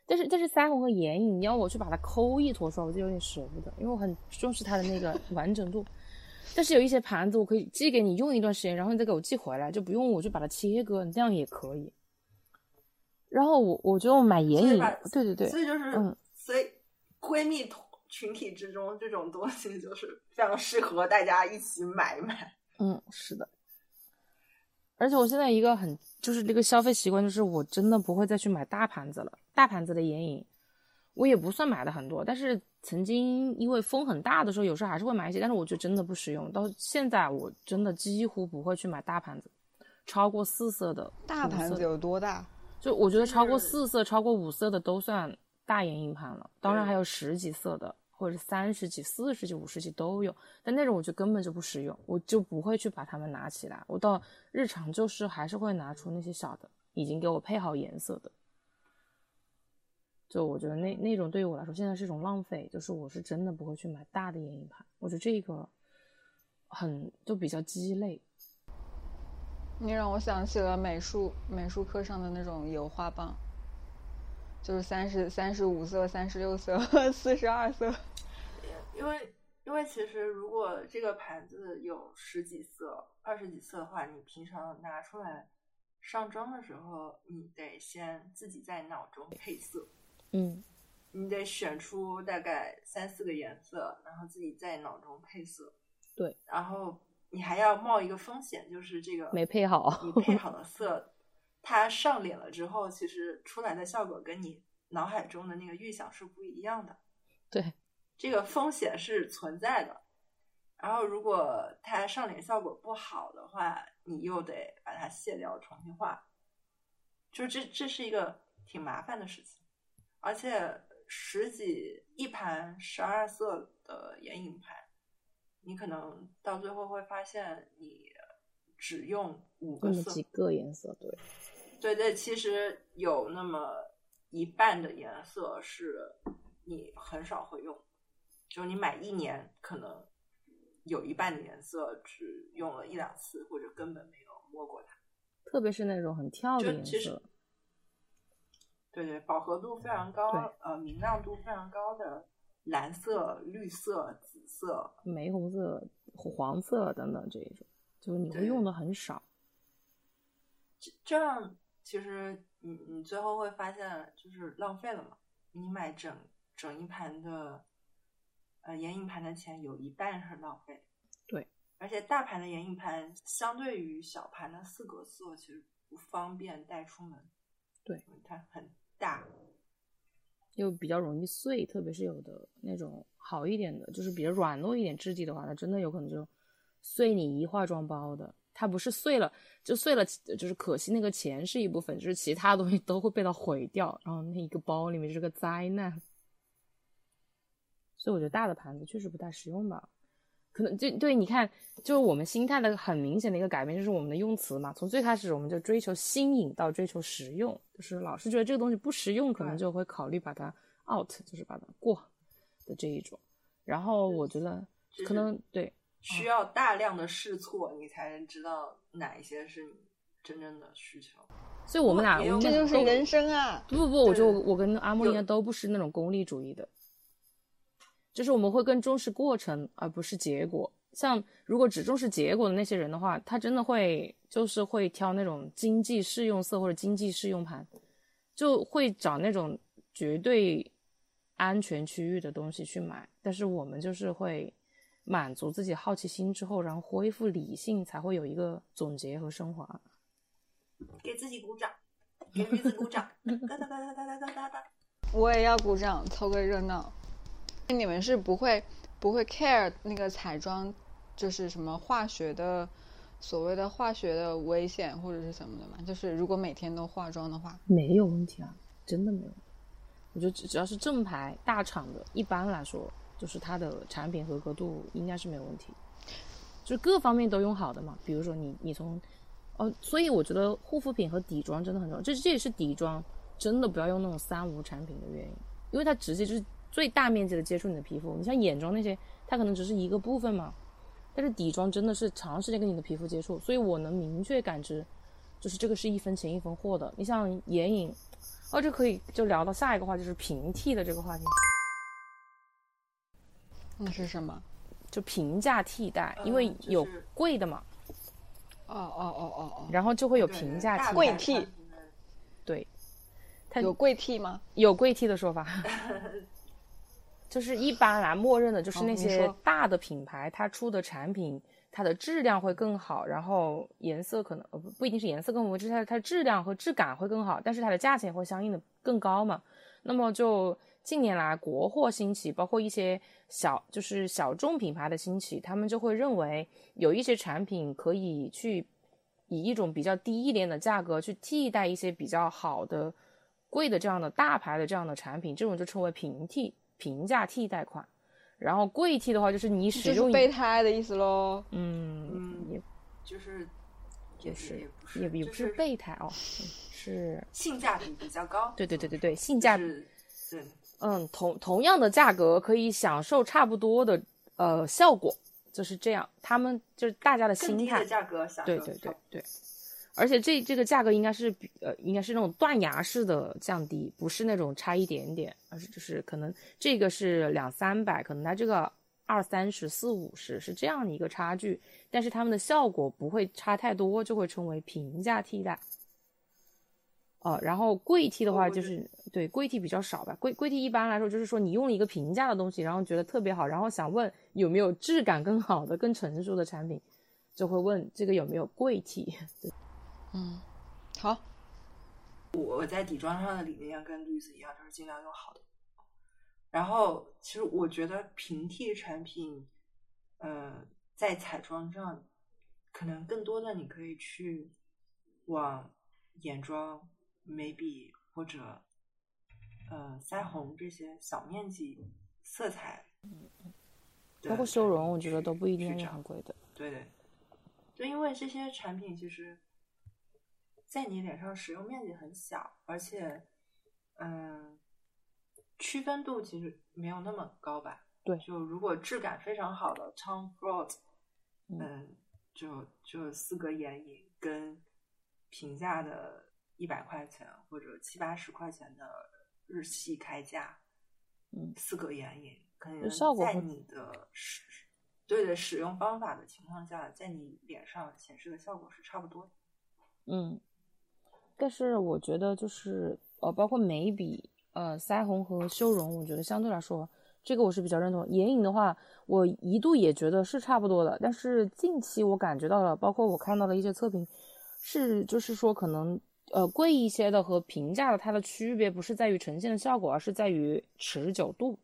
但是但是腮红和眼影，你要我去把它抠一坨出来，我就有点舍不得，因为我很重视它的那个完整度。但是有一些盘子，我可以寄给你用一段时间，然后你再给我寄回来，就不用我去把它切割，你这样也可以。然后我我觉得我买眼影，对对对，
所以就是嗯，所以闺蜜群体之中这种东西就是非常适合大家一起买一买。
嗯，是的。而且我现在一个很就是这个消费习惯，就是我真的不会再去买大盘子了。大盘子的眼影，我也不算买的很多，但是曾经因为风很大的时候，有时候还是会买一些。但是我觉得真的不实用。到现在我真的几乎不会去买大盘子，超过四色的。
大盘子有多大？
就我觉得超过四色、超过五色的都算大眼影盘了。当然还有十几色的。或者三十几、四十几、五十几都有，但那种我就根本就不实用，我就不会去把它们拿起来。我到日常就是还是会拿出那些小的，已经给我配好颜色的。就我觉得那那种对于我来说现在是一种浪费，就是我是真的不会去买大的眼影盘。我觉得这个很就比较鸡肋。
你让我想起了美术美术课上的那种油画棒。就是三十三十五色、三十六色、四十二色，
因为因为其实如果这个盘子有十几色、二十几色的话，你平常拿出来上妆的时候，你得先自己在脑中配色，
嗯，
你得选出大概三四个颜色，然后自己在脑中配色，
对，
然后你还要冒一个风险，就是这个
没配好，
你配好 的色。它上脸了之后，其实出来的效果跟你脑海中的那个预想是不一样的。
对，
这个风险是存在的。然后，如果它上脸效果不好的话，你又得把它卸掉，重新画。就这，这是一个挺麻烦的事情。而且，十几一盘十二色的眼影盘，你可能到最后会发现，你只用五个色，
几个颜色，对。
对对，其实有那么一半的颜色是你很少会用，就你买一年，可能有一半的颜色只用了一两次，或者根本没有摸过它。
特别是那种很跳的颜色，
对对，饱和度非常高，呃，明亮度非常高的蓝色、绿色、紫色、
玫红色、黄色等等这一种，就是你会用的很少。
这这样其实你你最后会发现就是浪费了嘛？你买整整一盘的呃眼影盘的钱有一半是浪费。
对。
而且大盘的眼影盘相对于小盘的四格色，其实不方便带出门。
对，
它很大，
又比较容易碎。特别是有的那种好一点的，就是比较软糯一点质地的话，它真的有可能就碎你一化妆包的。它不是碎了就碎了，就是可惜那个钱是一部分，就是其他东西都会被它毁掉。然后那一个包里面是个灾难。所以我觉得大的盘子确实不太实用吧。可能就对，你看，就是我们心态的很明显的一个改变，就是我们的用词嘛。从最开始我们就追求新颖到追求实用，就是老是觉得这个东西不实用，可能就会考虑把它 out，就是把它过的这一种。然后我觉得可能对，
需要大量的试错，你才能知道哪一些是你真正的需求。
所以我们俩，
这就是人生啊！
不不不，我就我跟阿莫应该都不是那种功利主义的。就是我们会更重视过程，而不是结果。像如果只重视结果的那些人的话，他真的会就是会挑那种经济适用色或者经济适用盘，就会找那种绝对安全区域的东西去买。但是我们就是会满足自己好奇心之后，然后恢复理性，才会有一个总结和升华。
给自己鼓掌，给自己鼓掌，哒哒哒哒哒哒哒哒。
我也要鼓掌，凑个热闹。你们是不会不会 care 那个彩妆，就是什么化学的，所谓的化学的危险或者是什么的吗？就是如果每天都化妆的话，
没有问题啊，真的没有。我觉得只只要是正牌大厂的，一般来说就是它的产品合格度应该是没有问题，就各方面都用好的嘛。比如说你你从哦，所以我觉得护肤品和底妆真的很重要，这这也是底妆真的不要用那种三无产品的原因，因为它直接就是。最大面积的接触你的皮肤，你像眼妆那些，它可能只是一个部分嘛，但是底妆真的是长时间跟你的皮肤接触，所以我能明确感知，就是这个是一分钱一分货的。你像眼影，哦，这可以就聊到下一个话，就是平替的这个话题。
那是什么？
就平价替代，因为有贵的嘛。
哦哦哦哦哦。
然后就会有平价替代
贵替。
对。
它有贵替吗？
有贵替的说法。就是一般来默认的，就是那些大的品牌，它出的产品，它的质量会更好，然后颜色可能呃不不一定是颜色更好，就是它它质量和质感会更好，但是它的价钱会相应的更高嘛。那么就近年来国货兴起，包括一些小就是小众品牌的兴起，他们就会认为有一些产品可以去以一种比较低一点的价格去替代一些比较好的贵的这样的大牌的这样的产品，这种就称为平替。平价替代款，然后贵替的话就是你使用
备胎的意思
喽。嗯，也
就是
也是
也
也不是备胎哦，是
性价比比较高。
对对对对对，性价比
对，
嗯，同同样的价格可以享受差不多的呃效果，就是这样。他们就是大家的心态，
价格享
受对对对对。而且这这个价格应该是比呃，应该是那种断崖式的降低，不是那种差一点点，而是就是可能这个是两三百，可能它这个二三十四五十是这样的一个差距，但是它们的效果不会差太多，就会称为平价替代。哦，然后贵替的话就是对贵替比较少吧，贵贵替一般来说就是说你用了一个平价的东西，然后觉得特别好，然后想问有没有质感更好的、更成熟的产品，就会问这个有没有贵替。对。
嗯，好。
我在底妆上的理念跟绿子一样，就是尽量用好的。然后，其实我觉得平替产品，呃，在彩妆上，可能更多的你可以去往眼妆、眉笔或者呃腮红这些小面积色彩，
包括修容，我觉得都不一定是很贵的。
对对，就因为这些产品其实。在你脸上使用面积很小，而且，嗯，区分度其实没有那么高吧？
对
就如果质感非常好的 Tom Ford，
嗯
嗯，就就四个眼影跟平价的一百块钱或者七八十块钱的日系开价，
嗯
四个眼影可能在你的使对的使用方法的情况下，在你脸上显示的效果是差不多的。
嗯，但是我觉得就是呃，包括眉笔、呃腮红和修容，我觉得相对来说，这个我是比较认同。眼影的话，我一度也觉得是差不多的，但是近期我感觉到了，包括我看到了一些测评，是就是说可能呃贵一些的和平价的它的区别不是在于呈现的效果，而是在于持久度。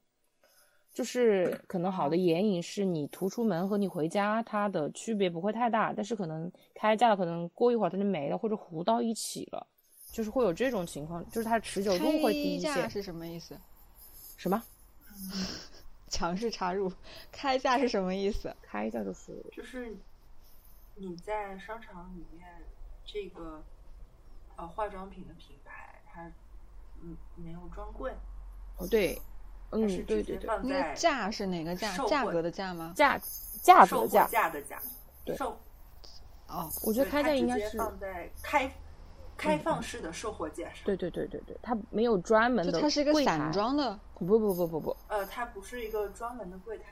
就是可能好的眼影是你涂出门和你回家它的区别不会太大，但是可能开价了，可能过一会儿它就没了，或者糊到一起了，就是会有这种情况，就是它持久度会低一些。
开价是什么意思？
什么？
强势插入，开价是什么意思？
开价就是
就是你在商场里面这个呃化妆品的品牌，它嗯没有专柜，
哦，对，
它
嗯，对对对，
那个价是哪个价价格的价吗？
价价格的价，
价的价，
对
售
哦，
我觉得开价应该是，
放在开开放式的售货架上。
对对对对对，它没有专门的
它是一个散，装的，
不不不不不，
呃，它不是一个专门的柜台，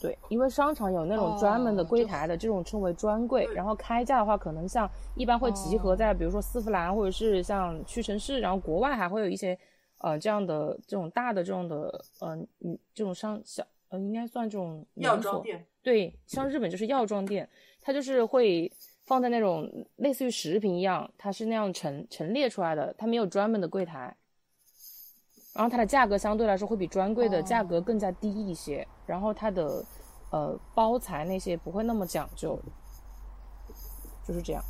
对，因为商场有那种专门的柜台的，这种称为专柜。然后开价的话，可能像一般会集合
哦
在比如说丝芙兰或者是像屈臣氏，然后国外还会有一些呃这样的这种大的这种的呃嗯这种商小呃应该算这种
药妆店。
对，像日本就是药妆店，它就是会放在那种类似于食品一样，它是那样陈陈列出来的，它没有专门的柜台。然后它的价格相对来说会比专柜的价格更加低一些，然后它的呃包材那些不会那么讲究，就是这样。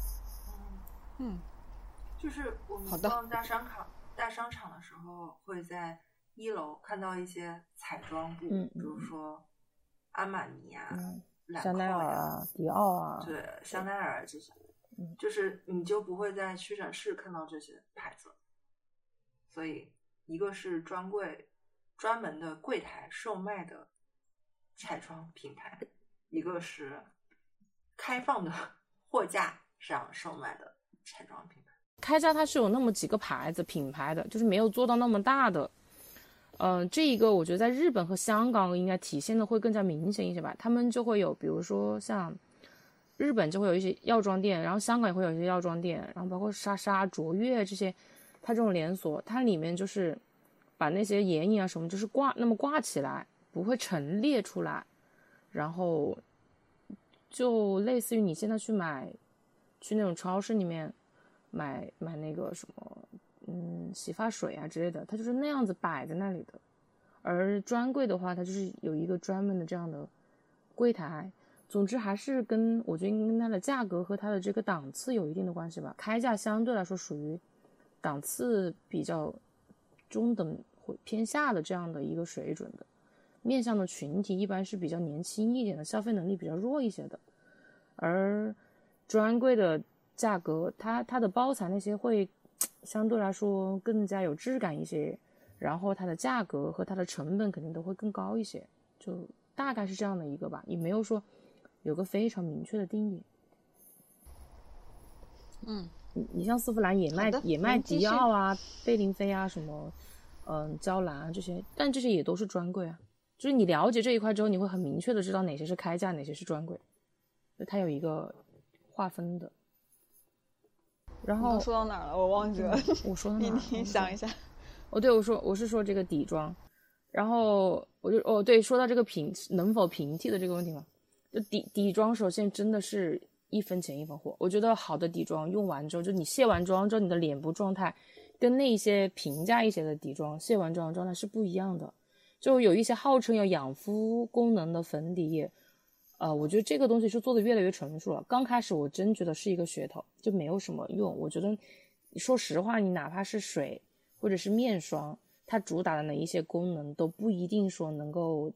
嗯，
就是我们
好的
逛大商场、大商场的时候，会在一楼看到一些彩妆部，
嗯
比如说阿玛尼啊、
香奈、儿啊，迪奥啊，
对，香奈儿这些，
嗯。
就是你就不会在屈臣氏看到这些牌子，所以一个是专柜专门的柜台售卖的彩妆品牌，一个是开放的货架上售卖的彩妆品牌。
开价它是有那么几个牌子品牌的，就是没有做到那么大的。嗯、这一个我觉得在日本和香港应该体现的会更加明显一些吧。他们就会有，比如说像日本就会有一些药妆店，然后香港也会有一些药妆店，然后包括莎莎、卓越这些，它这种连锁，它里面就是把那些眼影啊什么，就是挂那么挂起来，不会陈列出来，然后就类似于你现在去买，去那种超市里面买买那个什么，嗯，洗发水啊之类的，它就是那样子摆在那里的。而专柜的话，它就是有一个专门的这样的柜台。总之还是跟我觉得跟它的价格和它的这个档次有一定的关系吧。开价相对来说属于档次比较中等或偏下的这样的一个水准的，面向的群体一般是比较年轻一点的，消费能力比较弱一些的。而专柜的价格，它它的包材那些会相对来说更加有质感一些，然后它的价格和它的成本肯定都会更高一些，就大概是这样的一个吧，也没有说有个非常明确的定义。
嗯，
你你像丝芙兰也卖也卖迪奥啊、贝玲妃啊什么，嗯、娇兰啊这些，但这些也都是专柜啊。就是你了解这一块之后，你会很明确的知道哪些是开价，哪些是专柜，就它有一个划分的。然后
说到哪儿了？我忘记了。
我说到
你
哪儿了
你想一下，
哦，对，我说我是说这个底妆，然后我就哦对，说到这个平能否平替的这个问题嘛，就底底妆首先真的是一分钱一分货，我觉得好的底妆用完之后，就你卸完妆之后，你的脸部状态跟那些平价一些的底妆卸完妆的状态是不一样的，就有一些号称有养肤功能的粉底液。呃，我觉得这个东西是做的越来越成熟了。刚开始我真觉得是一个噱头，就没有什么用。我觉得，说实话，你哪怕是水或者是面霜，它主打的哪一些功能都不一定说能够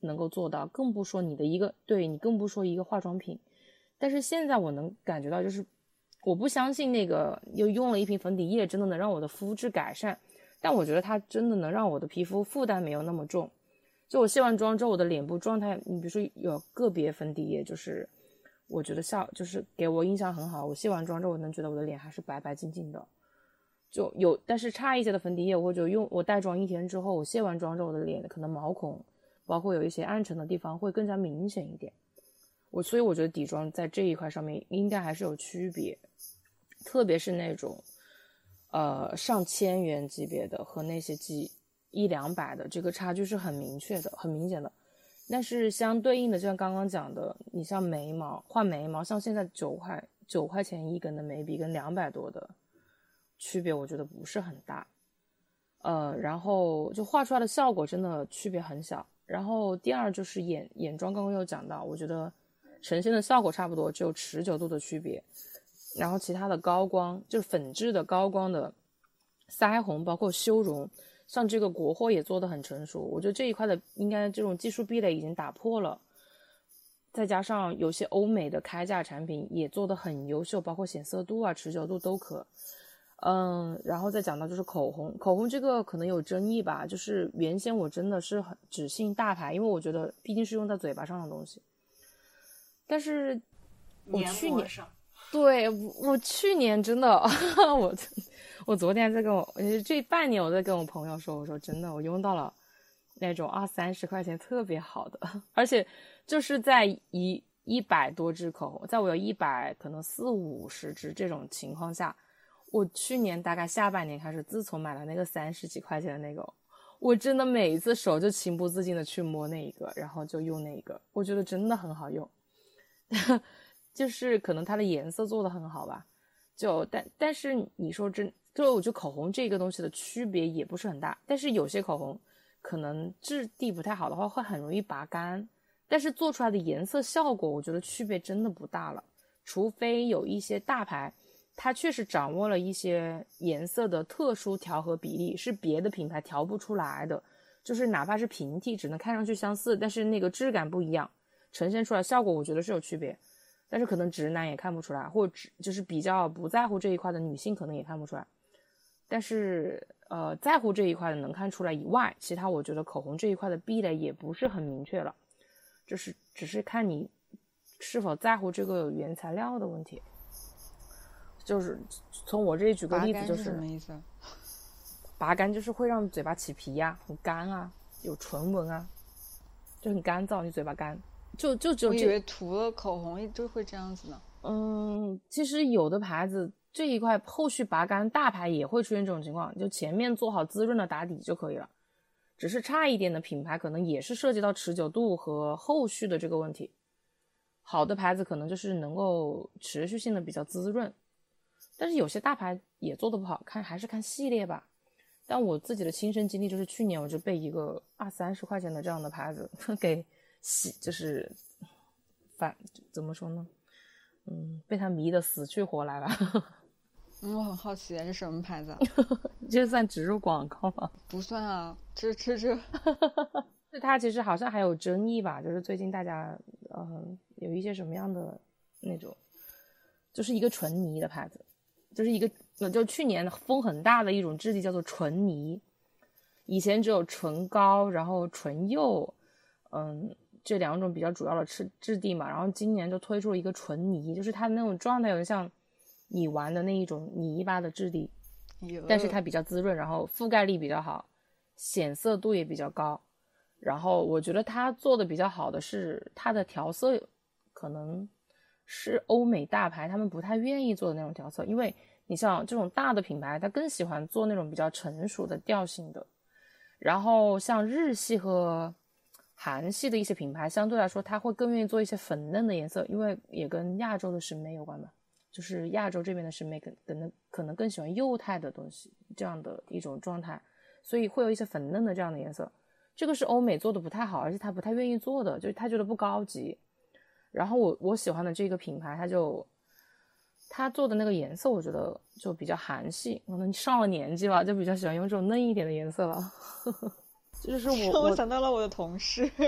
能够做到，更不说你的一个对你更不说一个化妆品。但是现在我能感觉到，就是我不相信那个又用了一瓶粉底液真的能让我的肤质改善。但我觉得它真的能让我的皮肤负担没有那么重。就我卸完妆之后，我的脸部状态，你比如说有个别粉底液，就是我觉得效就是给我印象很好。我卸完妆之后，我能觉得我的脸还是白白净净的。就有，但是差一些的粉底液，我就用我带妆一天之后，我卸完妆之后，我的脸可能毛孔，包括有一些暗沉的地方会更加明显一点。我所以我觉得底妆在这一块上面应该还是有区别，特别是那种呃上千元级别的和那些几。一两百的这个差距是很明确的、很明显的，但是相对应的，就像刚刚讲的，你像眉毛画眉毛，像现在九块九块钱一根的眉笔跟两百多的区别，我觉得不是很大。呃，然后就画出来的效果真的区别很小。然后第二就是眼眼妆，刚刚有讲到，我觉得呈现的效果差不多，只有持久度的区别。然后其他的高光，就是粉质的高光的腮红，包括修容。像这个国货也做的很成熟，我觉得这一块的应该这种技术壁垒已经打破了，再加上有些欧美的开价产品也做的很优秀，包括显色度啊、持久度都可。嗯，然后再讲到就是口红，口红这个可能有争议吧，就是原先我真的是很只信大牌，因为我觉得毕竟是用在嘴巴上的东西。但是我去年，对我去年真的 我。我昨天在跟我，这半年我在跟我朋友说，我说真的，我用到了那种二三十块钱特别好的，而且就是在一一百多支口红，在我有一百可能四五十支这种情况下，我去年大概下半年开始，自从买了那个三十几块钱的那个，我真的每一次手就情不自禁的去摸那一个，然后就用那一个，我觉得真的很好用，就是可能它的颜色做的很好吧，就但但是你说真。就我觉得口红这个东西的区别也不是很大，但是有些口红可能质地不太好的话，会很容易拔干。但是做出来的颜色效果，我觉得区别真的不大了。除非有一些大牌，它确实掌握了一些颜色的特殊调和比例，是别的品牌调不出来的。就是哪怕是平替，只能看上去相似，但是那个质感不一样，呈现出来效果，我觉得是有区别。但是可能直男也看不出来，或者就是比较不在乎这一块的女性可能也看不出来。但是，呃，在乎这一块的能看出来以外，其他我觉得口红这一块的壁垒也不是很明确了，就是只是看你是否在乎这个原材料的问题。就是从我这里举个例子，就是
什么意思？
拔干就是会让嘴巴起皮呀，很干啊，有唇纹啊，就很干燥，你嘴巴干。就就只有
我以为涂了口红就会这样子呢。
嗯，其实有的牌子。这一块后续拔干，大牌也会出现这种情况，就前面做好滋润的打底就可以了。只是差一点的品牌，可能也是涉及到持久度和后续的这个问题。好的牌子可能就是能够持续性的比较滋润，但是有些大牌也做的不好看，还是看系列吧。但我自己的亲身经历就是，去年我就被一个二三十块钱的这样的牌子 给洗，就是反怎么说呢？嗯，被他迷得死去活来了。
嗯，我很好奇，这是什么牌子？
这算植入广告吗？
不算啊，这这这，
这 它其实好像还有争议吧？就是最近大家呃有一些什么样的那种，就是一个纯泥的牌子，就是一个就去年风很大的一种质地叫做纯泥，以前只有唇膏，然后唇釉，嗯，这两种比较主要的质质地嘛，然后今年就推出了一个纯泥，就是它的那种状态有点像。你玩的那一种泥巴的质地，但是它比较滋润，然后覆盖力比较好，显色度也比较高。然后我觉得它做的比较好的是它的调色，可能是欧美大牌他们不太愿意做的那种调色，因为你像这种大的品牌，它更喜欢做那种比较成熟的调性的。然后像日系和韩系的一些品牌，相对来说，它会更愿意做一些粉嫩的颜色，因为也跟亚洲的审美有关吧。就是亚洲这边的审美更可能可能更喜欢幼态的东西，这样的一种状态，所以会有一些粉嫩的这样的颜色。这个是欧美做的不太好，而且他不太愿意做的，就是他觉得不高级。然后我我喜欢的这个品牌，他就他做的那个颜色，我觉得就比较韩系。可能上了年纪吧，就比较喜欢用这种嫩一点的颜色了。就是 我
我想到了我的同事。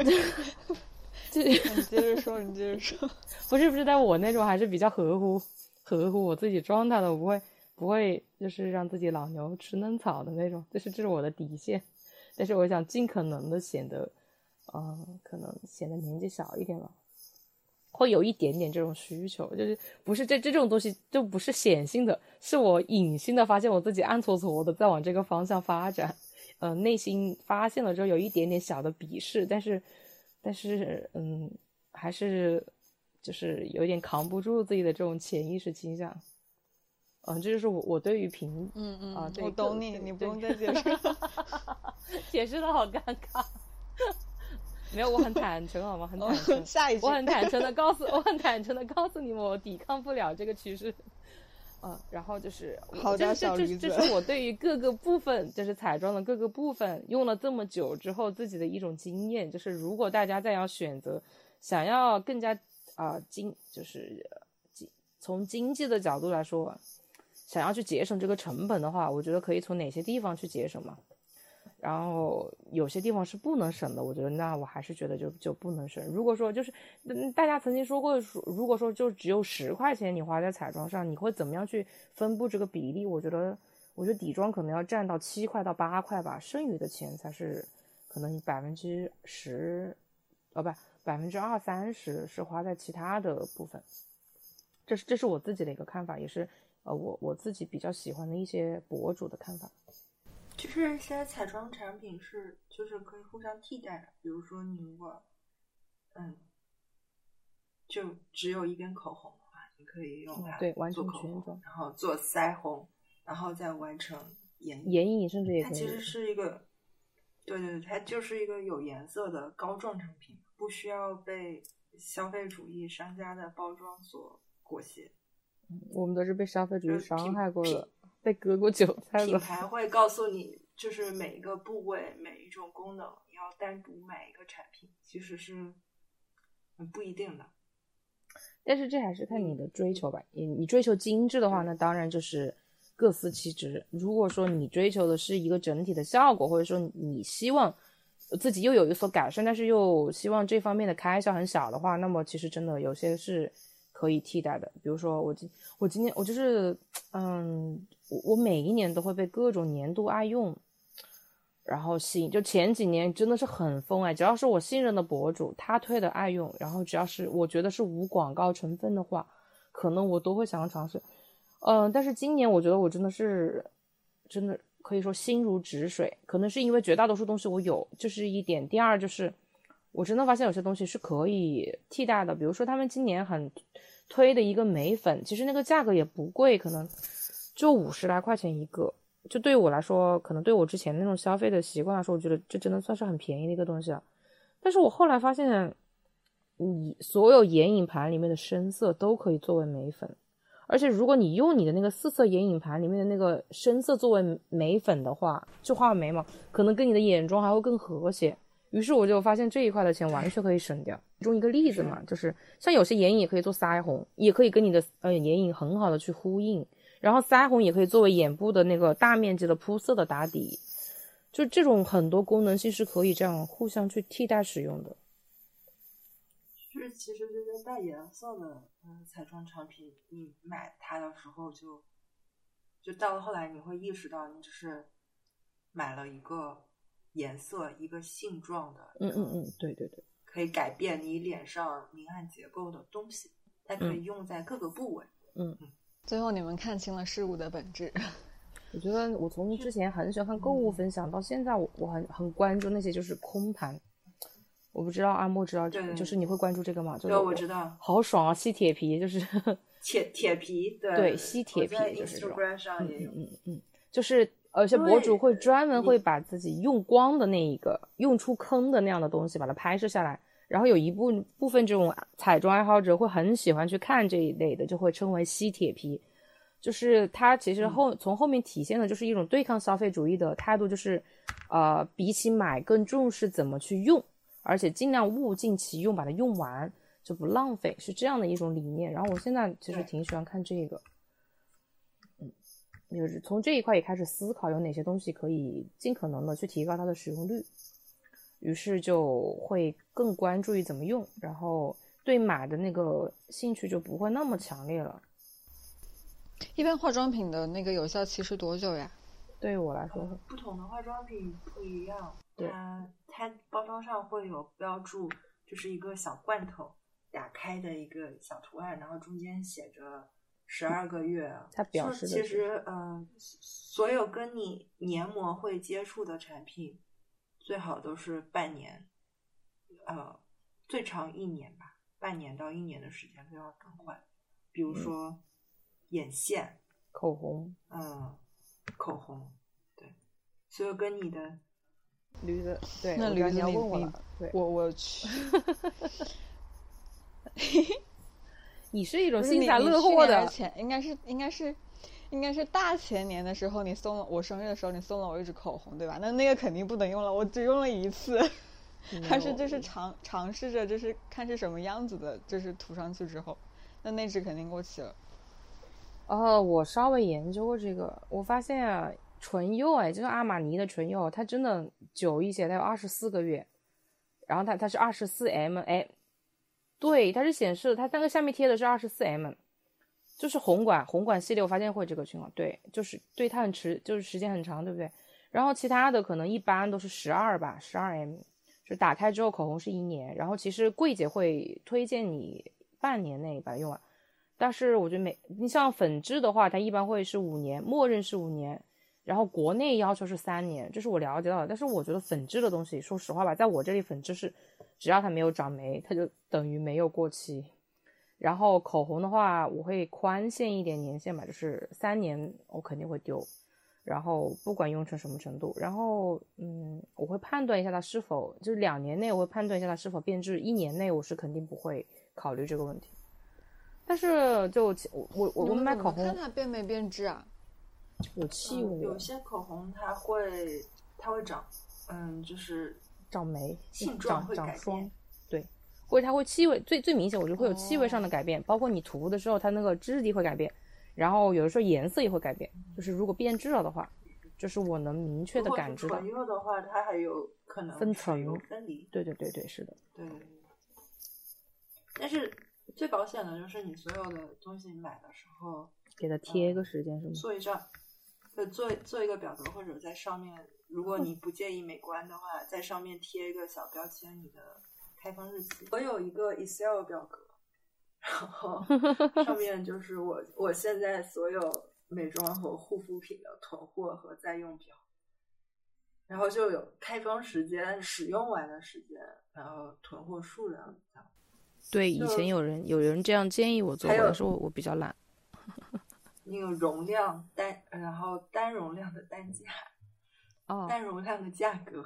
你接着说，你接着说。
不是不是，在我那种还是比较合乎。合乎我自己状态的，我不会不会就是让自己老牛吃嫩草的那种，就是这是我的底线。但是我想尽可能的显得，嗯，可能显得年纪小一点吧，会有一点点这种需求，就是不是这这种东西就不是显性的，是我隐性的发现我自己暗搓搓的在往这个方向发展，嗯，内心发现了之后有一点点小的鄙视，但是，但是，嗯，还是就是有点扛不住自己的这种潜意识倾向。嗯，这就是我我对于平
嗯嗯
啊，
我懂你，你不用再解释，
解释的好尴尬。没有，我很坦诚，好吗？很坦诚。
下一句，
我很坦诚的告诉，我很坦诚的告诉你们，我抵抗不了这个趋势。嗯，然后就是
好的小
驴子，这是我对于各个部分，就是彩妆的各个部分，用了这么久之后自己的一种经验。就是如果大家再要选择，想要更加啊经，就是经从经济的角度来说。想要去节省这个成本的话，我觉得可以从哪些地方去节省嘛？然后有些地方是不能省的，我觉得那我还是觉得就就不能省。如果说就是大家曾经说过，如果说就只有十块钱你花在彩妆上，你会怎么样去分布这个比例？我觉得，我觉得底妆可能要占到七块到八块吧，剩余的钱才是可能百分之十，哦不，百分之二三十是花在其他的部分。这是这是我自己的一个看法，也是。呃，我我自己比较喜欢的一些博主的看法，
就是现在彩妆产品是就是可以互相替代的。比如说你如果嗯，就只有一边口红的话，你可以用它
对完成
全妆，然后做腮红，然后再完成眼
眼影，甚至也
它其实是一个对对对，它就是一个有颜色的膏状产品，不需要被消费主义商家的包装所裹挟。
我们都是被消费主义伤害过的，被割过韭菜的。
品牌会告诉你，就是每一个部位、每一种功能，你要单独买一个产品，其实是不一定的。
但是这还是看你的追求吧。你你追求精致的话，那当然就是各司其职。如果说你追求的是一个整体的效果，或者说你希望自己又有一所改善，但是又希望这方面的开销很小的话，那么其实真的有些是。可以替代的，比如说我今我今年我就是，嗯，我我每一年都会被各种年度爱用，然后吸引。就前几年真的是很疯哎，只要是我信任的博主，他推的爱用，然后只要是我觉得是无广告成分的话，可能我都会想要尝试。嗯，但是今年我觉得我真的是，真的可以说心如止水，可能是因为绝大多数东西我有，这是一点。第二就是。我真的发现有些东西是可以替代的，比如说他们今年很推的一个眉粉，其实那个价格也不贵，可能就五十来块钱一个。就对于我来说，可能对我之前那种消费的习惯来说，我觉得这真的算是很便宜的一个东西了。但是我后来发现，你所有眼影盘里面的深色都可以作为眉粉，而且如果你用你的那个四色眼影盘里面的那个深色作为眉粉的话，就画眉毛，可能跟你的眼妆还会更和谐。于是我就发现这一块的钱完全可以省掉。其中一个例子嘛，就是像有些眼影也可以做腮红，也可以跟你的呃眼影很好的去呼应。然后腮红也可以作为眼部的那个大面积的铺色的打底，就这种很多功能性是可以这样互相去替代使用的。
就是其实这些带颜色的嗯彩妆产品，你买它的时候就就到了后来你会意识到，你只是买了一个。颜色一个性状的，
嗯嗯嗯，对对对，
可以改变你脸上明暗结构的东西，它可以用在各个部位。
嗯嗯，
最后你们看清了事物的本质。
我觉得我从之前很喜欢看购物分享，到现在我我很很关注那些就是空盘。我不知道阿莫知道，就是你会关注这个吗？对，
我知道。
好爽啊！吸铁皮就是
铁铁皮，对
对，吸铁皮就是这种。
嗯
嗯嗯，就是。有些博主会专门会把自己用光的那一个用出坑的那样的东西把它拍摄下来，然后有一部部分这种彩妆爱好者会很喜欢去看这一类的，就会称为吸铁皮，就是它其实后从后面体现的就是一种对抗消费主义的态度，就是呃比起买更重视怎么去用，而且尽量物尽其用，把它用完就不浪费，是这样的一种理念。然后我现在其实挺喜欢看这个。嗯就是从这一块也开始思考有哪些东西可以尽可能的去提高它的使用率，于是就会更关注于怎么用，然后对买的那个兴趣就不会那么强烈了。
一般化妆品的那个有效期是多久呀？
对于我来说，
不同的化妆品不一样，
对
它它包装上会有标注，就是一个小罐头打开的一个小图案，然后中间写着十二个月。
它表示
其实嗯、所有跟你黏膜会接触的产品，最好都是半年，呃，最长一年吧，半年到一年的时间都要更换。比如说眼线，
口红，
嗯，口红，对，所有跟你的
驴子，对，
那驴子你你
问我了，对，
我我去，
你是一种幸灾乐祸的
前应该是应该是应该是大前年的时候，你送了我生日的时候，你送了我一支口红，对吧？那那个肯定不能用了，我只用了一次，还是就是尝尝试着就是看是什么样子的，就是涂上去之后，那那支肯定过期了。
哦，我稍微研究过这个，我发现啊，唇釉哎，就是阿玛尼的唇釉，它真的久一些，它有二十四个月，然后它它是二十四 m 哎，对，它是显示它那个下面贴的是二十四 m，就是红管红管系列，我发现会这个情况，对，就是对它很持，就是时间很长，对不对？然后其他的可能一般都是十二吧，十二 m，就打开之后口红是一年，然后其实柜姐会推荐你半年内把它用完。但是我觉得每你像粉质的话，它一般会是五年，默认是五年，然后国内要求是三年，这是我了解到的。但是我觉得粉质的东西，说实话吧，在我这里粉质是，只要它没有长霉，它就等于没有过期。然后口红的话，我会宽限一点年限吧，就是三年我肯定会丢。然后不管用成什么程度，然后嗯，我会判断一下它是否就是两年内我会判断一下它是否变质，一年内我是肯定不会考虑这个问题。但是就我我我们买口红
看它变没变质啊？
有气味，
嗯有些口红它会它会长，嗯，就是
长霉、
性状
长
会改
长霜
变，
对，或者它会气味最最明显，我觉得会有气味上的改变，包括你涂的时候它那个质地会改变，然后有的时候颜色也会改变，就是如果变质了的话，就是我能明确的感知到
唇。釉的话，它还有可能
分层
分离。
对对对对，是的，
对。但是最保险的就是你所有的东西买的时候
给它贴一个时间是吗？
做一张，对，做做一个表格，或者在上面，如果你不介意美观的话，在上面贴一个小标签，你的开封日期。我有一个 Excel 表格，然后 上面就是我我现在所有美妆和护肤品的囤货和在用表，然后就有开封时间、使用完的时间，然后囤货数量。
对，以前有人有人这样建议我做但是我我比较懒。
那个容量单，然后单容量的单价，
哦，
单容量的价格，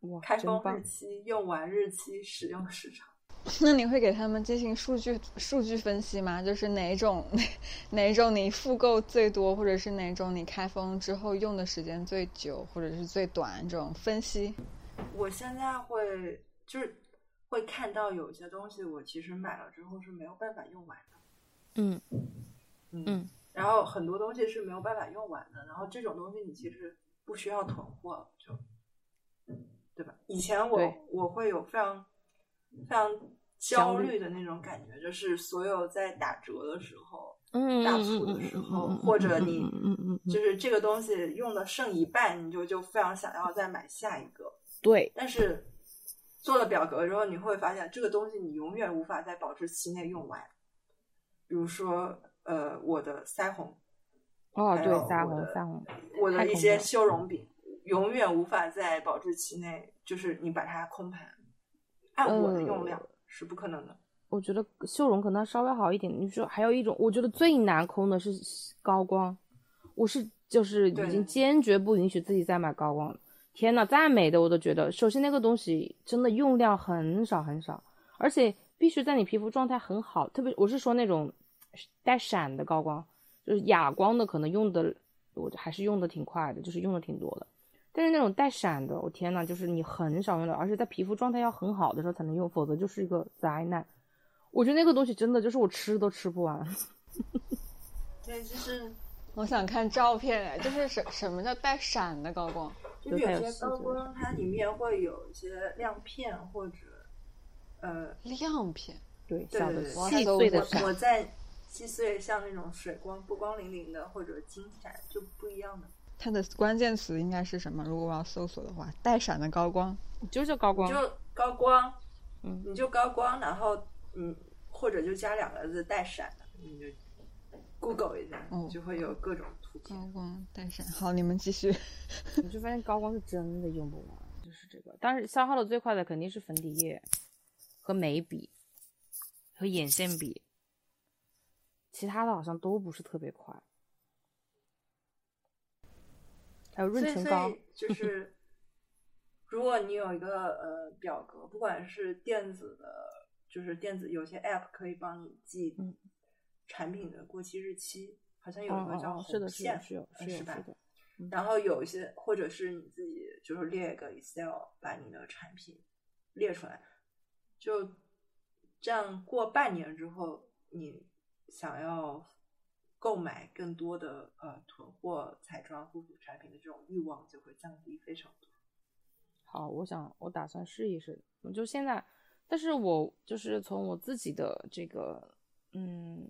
哇，
开封日！期、用完日期、使用时长。
那你会给他们进行数据数据分析吗？就是哪种 哪种你复购最多，或者是哪种你开封之后用的时间最久，或者是最短这种分析？
我现在会就是会看到有些东西，我其实买了之后是没有办法用完的。
嗯
嗯
嗯，
然后很多东西是没有办法用完的，然后这种东西你其实不需要囤货，就对吧？以前我我会有非常非常焦虑的那种感觉，就是所有在打折的时候，
嗯，
大
嗯
促的时候或者
嗯
你
嗯嗯，
就是这个东西用的剩一半，你就就非常想要再买下一个。
对，
但是做了表格之后，你会发现这个东西你永远无法在保质期内用完。比如说，呃，我的腮红，
哦，对，腮红腮红，
我的一些修容饼，永远无法在保质期内，就是你把它空盘，按我的用量、是不可能的。
我觉得修容可能稍微好一点。你说还有一种，我觉得最难空的是高光，我是就是已经坚决不允许自己再买高光了。天呐，再美的我都觉得，首先那个东西真的用量很少很少，而且必须在你皮肤状态很好，特别我是说那种带闪的高光，就是哑光的可能用的我还是用的挺快的，就是用的挺多的。但是那种带闪的，我天呐，就是你很少用的，而且在皮肤状态要很好的时候才能用，否则就是一个灾难。我觉得那个东西真的就是我吃都吃不完。
对，就是
我想看照片哎，就是什什么叫带闪的高光？
就是有些高光，它里面会有一些亮片或者呃，
亮片，
对，
对
小的细碎的
我在细碎像那种水光波光粼粼的，或者金闪就不一样的。
它的关键词应该是什么？如果我要搜索的话，带闪的高光，你
就叫高光，
就高光，
嗯，
你就高光，然后嗯，或者就加两个字带闪的，你就 Google 一下，
哦
就会有各种图片。
高光带闪。好，你们继续。
我就发现高光是真的用不完，就是这个。但是消耗的最快的肯定是粉底液和眉笔和眼线笔，其他的好像都不是特别快。还有润唇膏
就 是，如果你有一个呃表格，不管是电子的，就是电子有些 app 可以帮你记
嗯
产品的过期日期，好像有
哦
一个叫
哦哦，是的，是
红线
的，，是有，
呃是吧。然后有一些，或者是你自己就是列一个 Excel，把你的产品列出来，就这样过半年之后，你想要购买更多的呃囤货彩妆护肤产品的这种欲望就会降低非常多。
好，我想我打算试一试，我就现在，但是我就是从我自己的这个，嗯，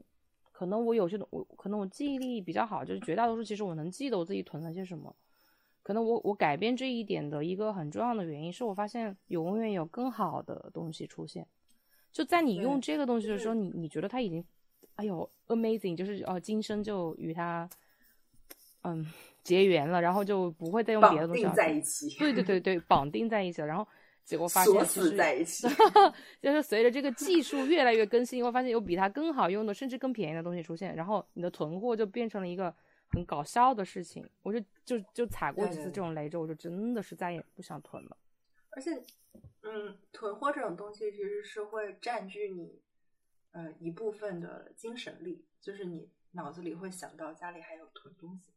可能我有些东我可能我记忆力比较好，就是绝大多数其实我能记得我自己囤了些什么。可能我我改变这一点的一个很重要的原因，是我发现永远有更好的东西出现。就在你用这个东西的时候，你你觉得它已经，哎呦，amazing，就是哦，今生就与他，嗯，结缘了，然后就不会再用别的东西了。
定在一起，
对对对对，绑定在一起了，然后结果发现
锁
其实
死在一起。
就是随着这个技术越来越更新，会发现有比它更好用的，甚至更便宜的东西出现，然后你的囤货就变成了一个很搞笑的事情。我就就就踩过几次这种雷之后，我就真的是再也不想囤了。
而且，嗯，囤货这种东西其实是会占据你呃一部分的精神力，就是你脑子里会想到家里还有囤东西。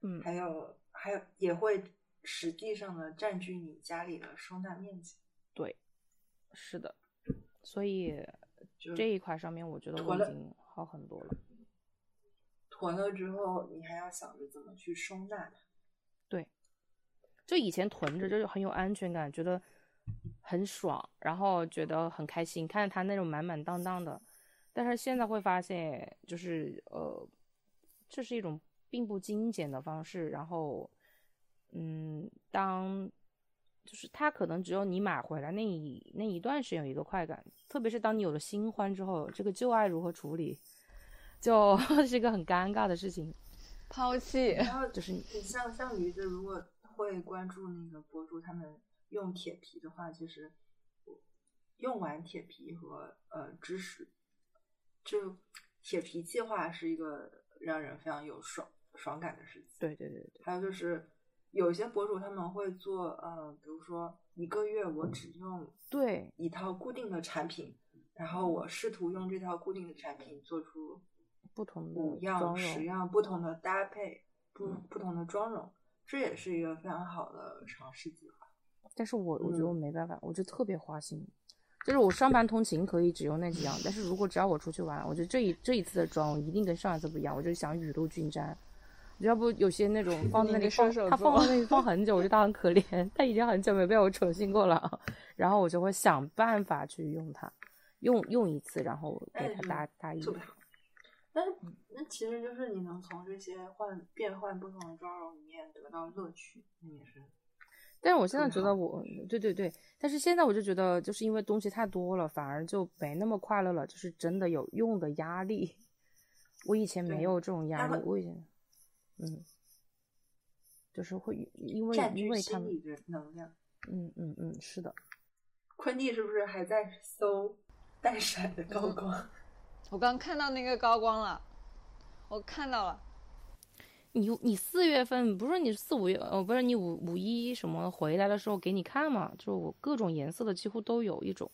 嗯，
还有还有也会实际上的占据你家里的收纳面积。
对，是的，所以
就
这一块上面，我觉得我已经好很多了。
囤了之后，你还要想着怎么去收纳它。
对，就以前囤着就是很有安全感，觉得很爽，然后觉得很开心，看着它那种满满当当的。但是现在会发现，就是呃，这是一种并不精简的方式。然后，嗯，当就是它可能只有你买回来那一那一段时间有一个快感，特别是当你有了新欢之后，这个旧爱如何处理，就 是一个很尴尬的事情。
抛弃。
然后
就是
你像像驴子，如果会关注那个博主，他们用铁皮的话，其实用完铁皮和呃芝士，就铁皮计划是一个让人非常有爽爽感的事情。
对对对对，
还有就是有些博主他们会做呃，比如说一个月我只用
对。
一套固定的产品，然后我试图用这套固定的产品做出
不同的
五样、十样不同的搭配，不
嗯。
不同的妆容，这也是一个非常好的尝试计划。
但是我我觉得我
嗯
没办法，我就特别花心，就是我上班通勤可以只用那几样，但是如果只要我出去玩，我觉得这一这一次的妆我一定跟上一次不一样，我就想雨露均沾。要不有些那种放在那里放，
个射手
它放在那里放很久，我觉得它很可怜，他已经很久没被我宠幸过了，然后我就会想办法去用它，用用一次，然后给它
嗯
搭搭衣服
特别。好。但是那其实就是你能从这些换变换不同的妆容里面得到乐趣，那也是
但是我现在觉得我，对对对，但是现在我就觉得，就是因为东西太多了，反而就没那么快乐了，就是真的有用的压力。我以前没有这种压，力我以前，嗯，就是会因为因为他们，
的能量。
嗯嗯嗯，是的，
坤弟是不是还在搜带闪的高光？
我刚看到那个高光了，我看到了。
你你四月份不是你四五月呃不是你五五一什么回来的时候给你看嘛？就我各种颜色的几乎都有一种，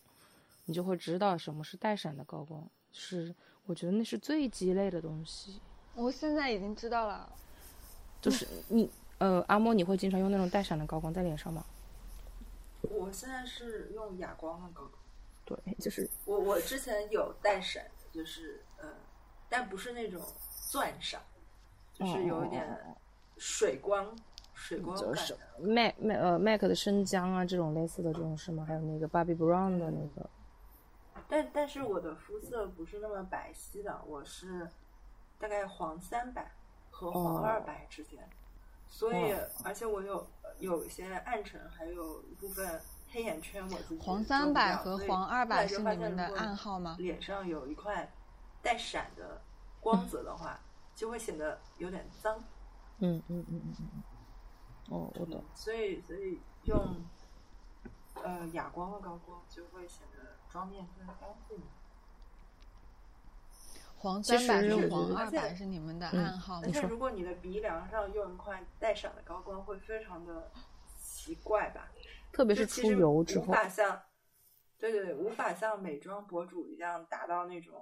你就会知道什么是带闪的高光，是我觉得那是最鸡肋的东西。
我现在已经知道了，
就是你呃，阿莫，你会经常用那种带闪的高光在脸上吗？
我现在是用哑光的高光。
对，就是
我我之前有带闪，就是呃，但不是那种钻闪，就是有一点水光、水光感
就是
的。
Mac Mac 呃 Mac 的生姜啊这种类似的这种是吗？还有那个 Bobbi Brown 的那个，
但但是我的肤色不是那么白皙的，我是大概黄三白和黄二白之间，所以而且我有有一些暗沉，还有一部分黑眼圈，我自己
黄三白和黄二白是你们的暗号吗？
脸上有一块带闪的光泽的话，就会显得有点脏。
嗯嗯嗯嗯嗯。哦，我懂。
所以所以用呃哑光的高光就会显得妆面更干净。
黄三白和黄二白是你们的暗号。
但是如果你的鼻梁上用一块带闪的高光，会非常的奇怪吧？
特别是出油之后，
无法像对对对，无法像美妆博主一样达到那种，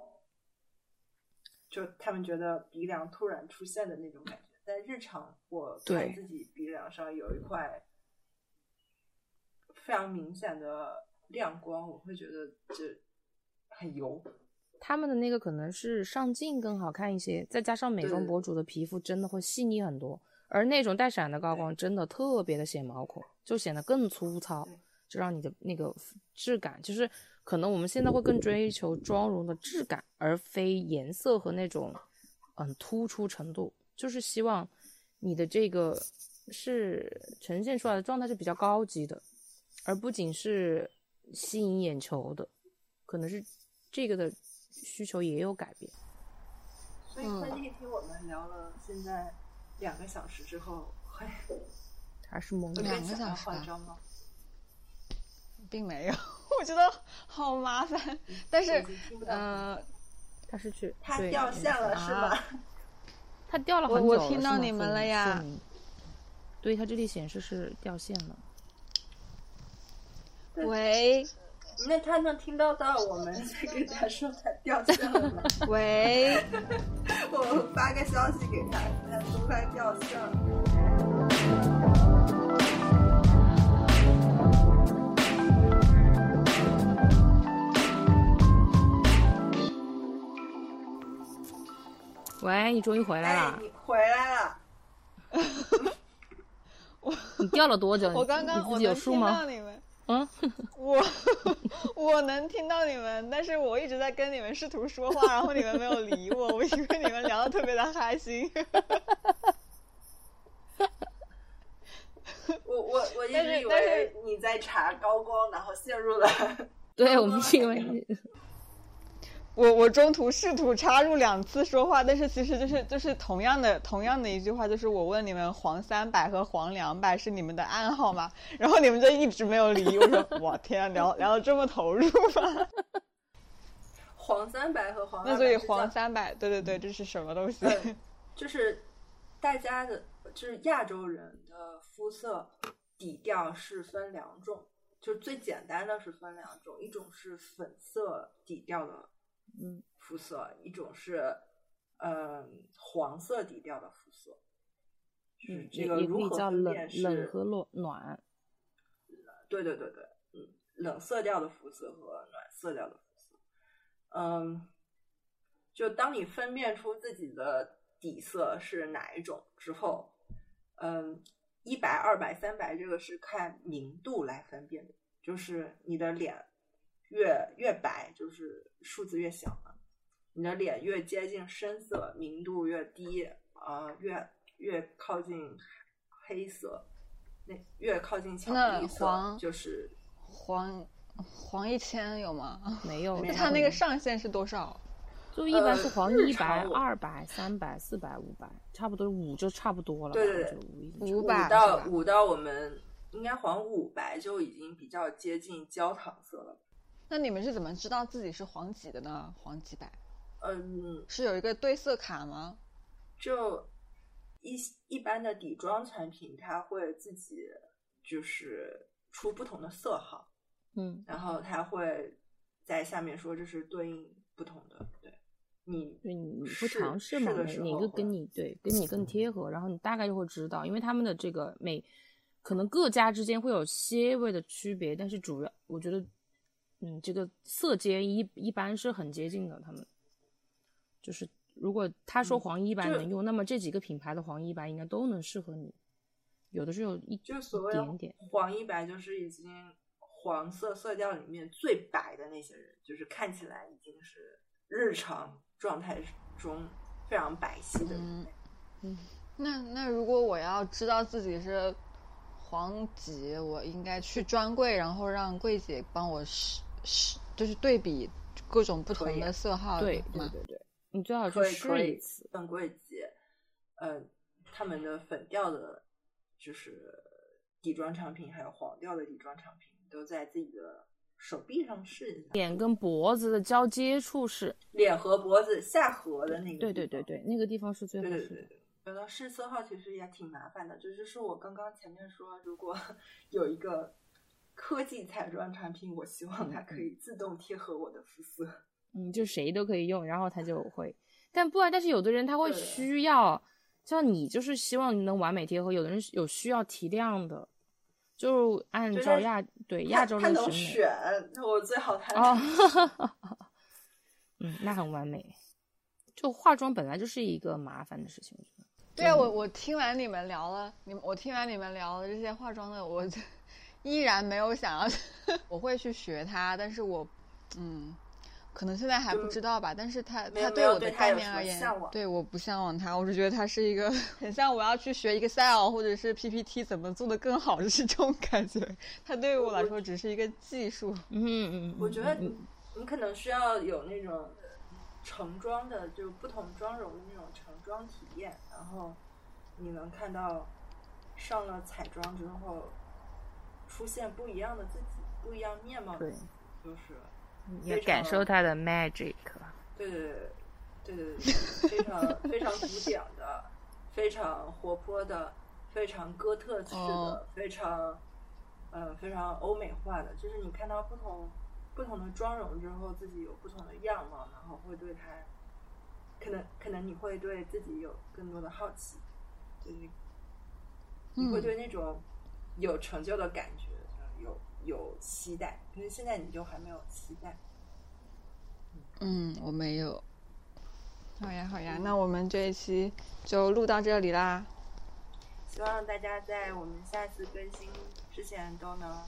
就他们觉得鼻梁突然出现的那种感觉。在日常，我看自己鼻梁上有一块非常明显的亮光，我会觉得这很油。
他们的那个可能是上镜更好看一些，再加上美妆博主的皮肤真的会细腻很多，而那种带闪的高光真的特别的显毛孔，就显得更粗糙，就让你的那个质感，就是可能我们现在会更追求妆容的质感，而非颜色和那种嗯突出程度。就是希望你的这个是呈现出来的状态是比较高级的，而不仅是吸引眼球的，可能是这个的需求也有改变。
所以快递听我们聊了现在两个小时之后，会
还是懵
两个小时
化妆吗？
并没有，我觉得好麻烦。但是，嗯，
他是去
他掉线了是吧？
他掉了很
久了，我听到你们了呀。
对，他这里显示是掉线了。
喂，
那他能听到到我们在跟他说他掉线了吗？
喂，
我发个消息给他，他说快掉线了。
喂，你终于回来
了！你回来了。
我
你掉了多久？
我刚刚
我有数吗？
嗯，我我能听到你们，但是我一直在跟你们试图说话，然后你们没有理我，我以为你们聊的特别的开心。
我我我一直以为你在查高光，然后陷入了。
对，我们因为。
我我中途试图插入两次说话，但是其实就是就是同样的同样的一句话，就是我问你们黄三百和黄两百是你们的暗号吗？然后你们就一直没有理我。说我天，聊聊的这么投入吗？
黄三百和黄
那所以黄三百，对对对，这是什么东西？
就是大家的，就是亚洲人的肤色底调是分两种，就最简单的是分两种，一种是粉色底调的。
嗯，
肤色一种是，嗯，黄色底调的肤色，是这个如何分辨是
冷和暖暖？
对对对对，嗯，冷色调的肤色和暖色调的肤色，嗯，就当你分辨出自己的底色是哪一种之后，嗯，一白、二白、三白这个是看明度来分辨的，就是你的脸。越越白就是数字越小嘛，你的脸越接近深色，明度越低，啊，越越靠近黑色，那越靠近巧克力色就是
黄黄一千有吗？
没有，那
它那个上限是多少？
就一般是黄一百、二百、三百、四百、五百，差不多五就差不多了。
对对
对，五
百到五到我们应该黄五白就已经比较接近焦糖色了。
那你们是怎么知道自己是黄几的呢？黄几百？
嗯，
是有一个对色卡吗？
就一一般的底妆产品，它会自己就是出不同的色号，
嗯，
然后它会在下面说这是对应不同的。对，你
对你你不尝试嘛？哪个跟你对跟你更贴合？然后你大概就会知道，因为他们的这个每可能各家之间会有些微的区别，但是主要我觉得。嗯，这个色阶一一般是很接近的，他们就是如果他说黄一白能用，那么这几个品牌的黄一白应该都能适合你。有的是有一
就所谓
点点
黄一白，就是已经黄色色调里面最白的那些人，就是看起来已经是日常状态中非常白皙的人。
嗯，那那如果我要知道自己是黄几，我应该去专柜，然后让柜姐帮我试试，就是对比各种不同的色号，
对对对对，你最好去试一次。
粉柜姐，呃，他们的粉调的，就是底妆产品，还有黄调的底妆产品，都在自己的手臂上试一下。
脸跟脖子的交接处是
脸和脖子下颌的那个，
对对对对，那个地方是最好
试的。觉得试色号其实也挺麻烦的，这就是我刚刚前面说，如果有一个科技彩妆产品，我希望它可以自动贴合我的肤色。
嗯，就谁都可以用，然后它就会。但不然，但是有的人他会需要，像你就是希望能完美贴合，有的人有需要提亮的，就按照亚对亚洲人审美
选，我最好他
哦。嗯，那很完美。就化妆本来就是一个麻烦的事情，我觉得。
对啊，我我听完你们聊了，你们我听完你们聊的这些化妆的，我依然没有想要，我会去学它，但是我，嗯，可能现在还不知道吧。但是它它
对
我的概念而言，对我不向往它，我是觉得它是一个 很像我要去学一个 Excel 或者是 PPT 怎么做的更好，就是这种感觉。它对于我来说只是一个技术。
嗯嗯，
我觉得你你可能需要有那种。成妆的就不同妆容的那种成妆体验，然后你能看到上了彩妆之后出现不一样的自己，不一样面貌的自己，就是
也感受它的 magic。
对对对对对对，非常非常古典的，非常活泼的，非常哥特式的，非常呃非常欧美化的，就是你看到不同。不同的妆容之后，自己有不同的样貌，然后会对他，可能可能你会对自己有更多的好奇，就是你会对那种有成就的感觉有有期待，可是现在你就还没有期待。
嗯，我没有。好呀，好呀，那我们这一期就录到这里啦。
希望大家在我们下次更新之前都能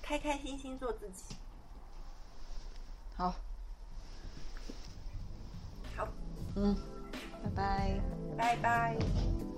开开心心做自己。
好，
好，
嗯，拜拜，
拜拜。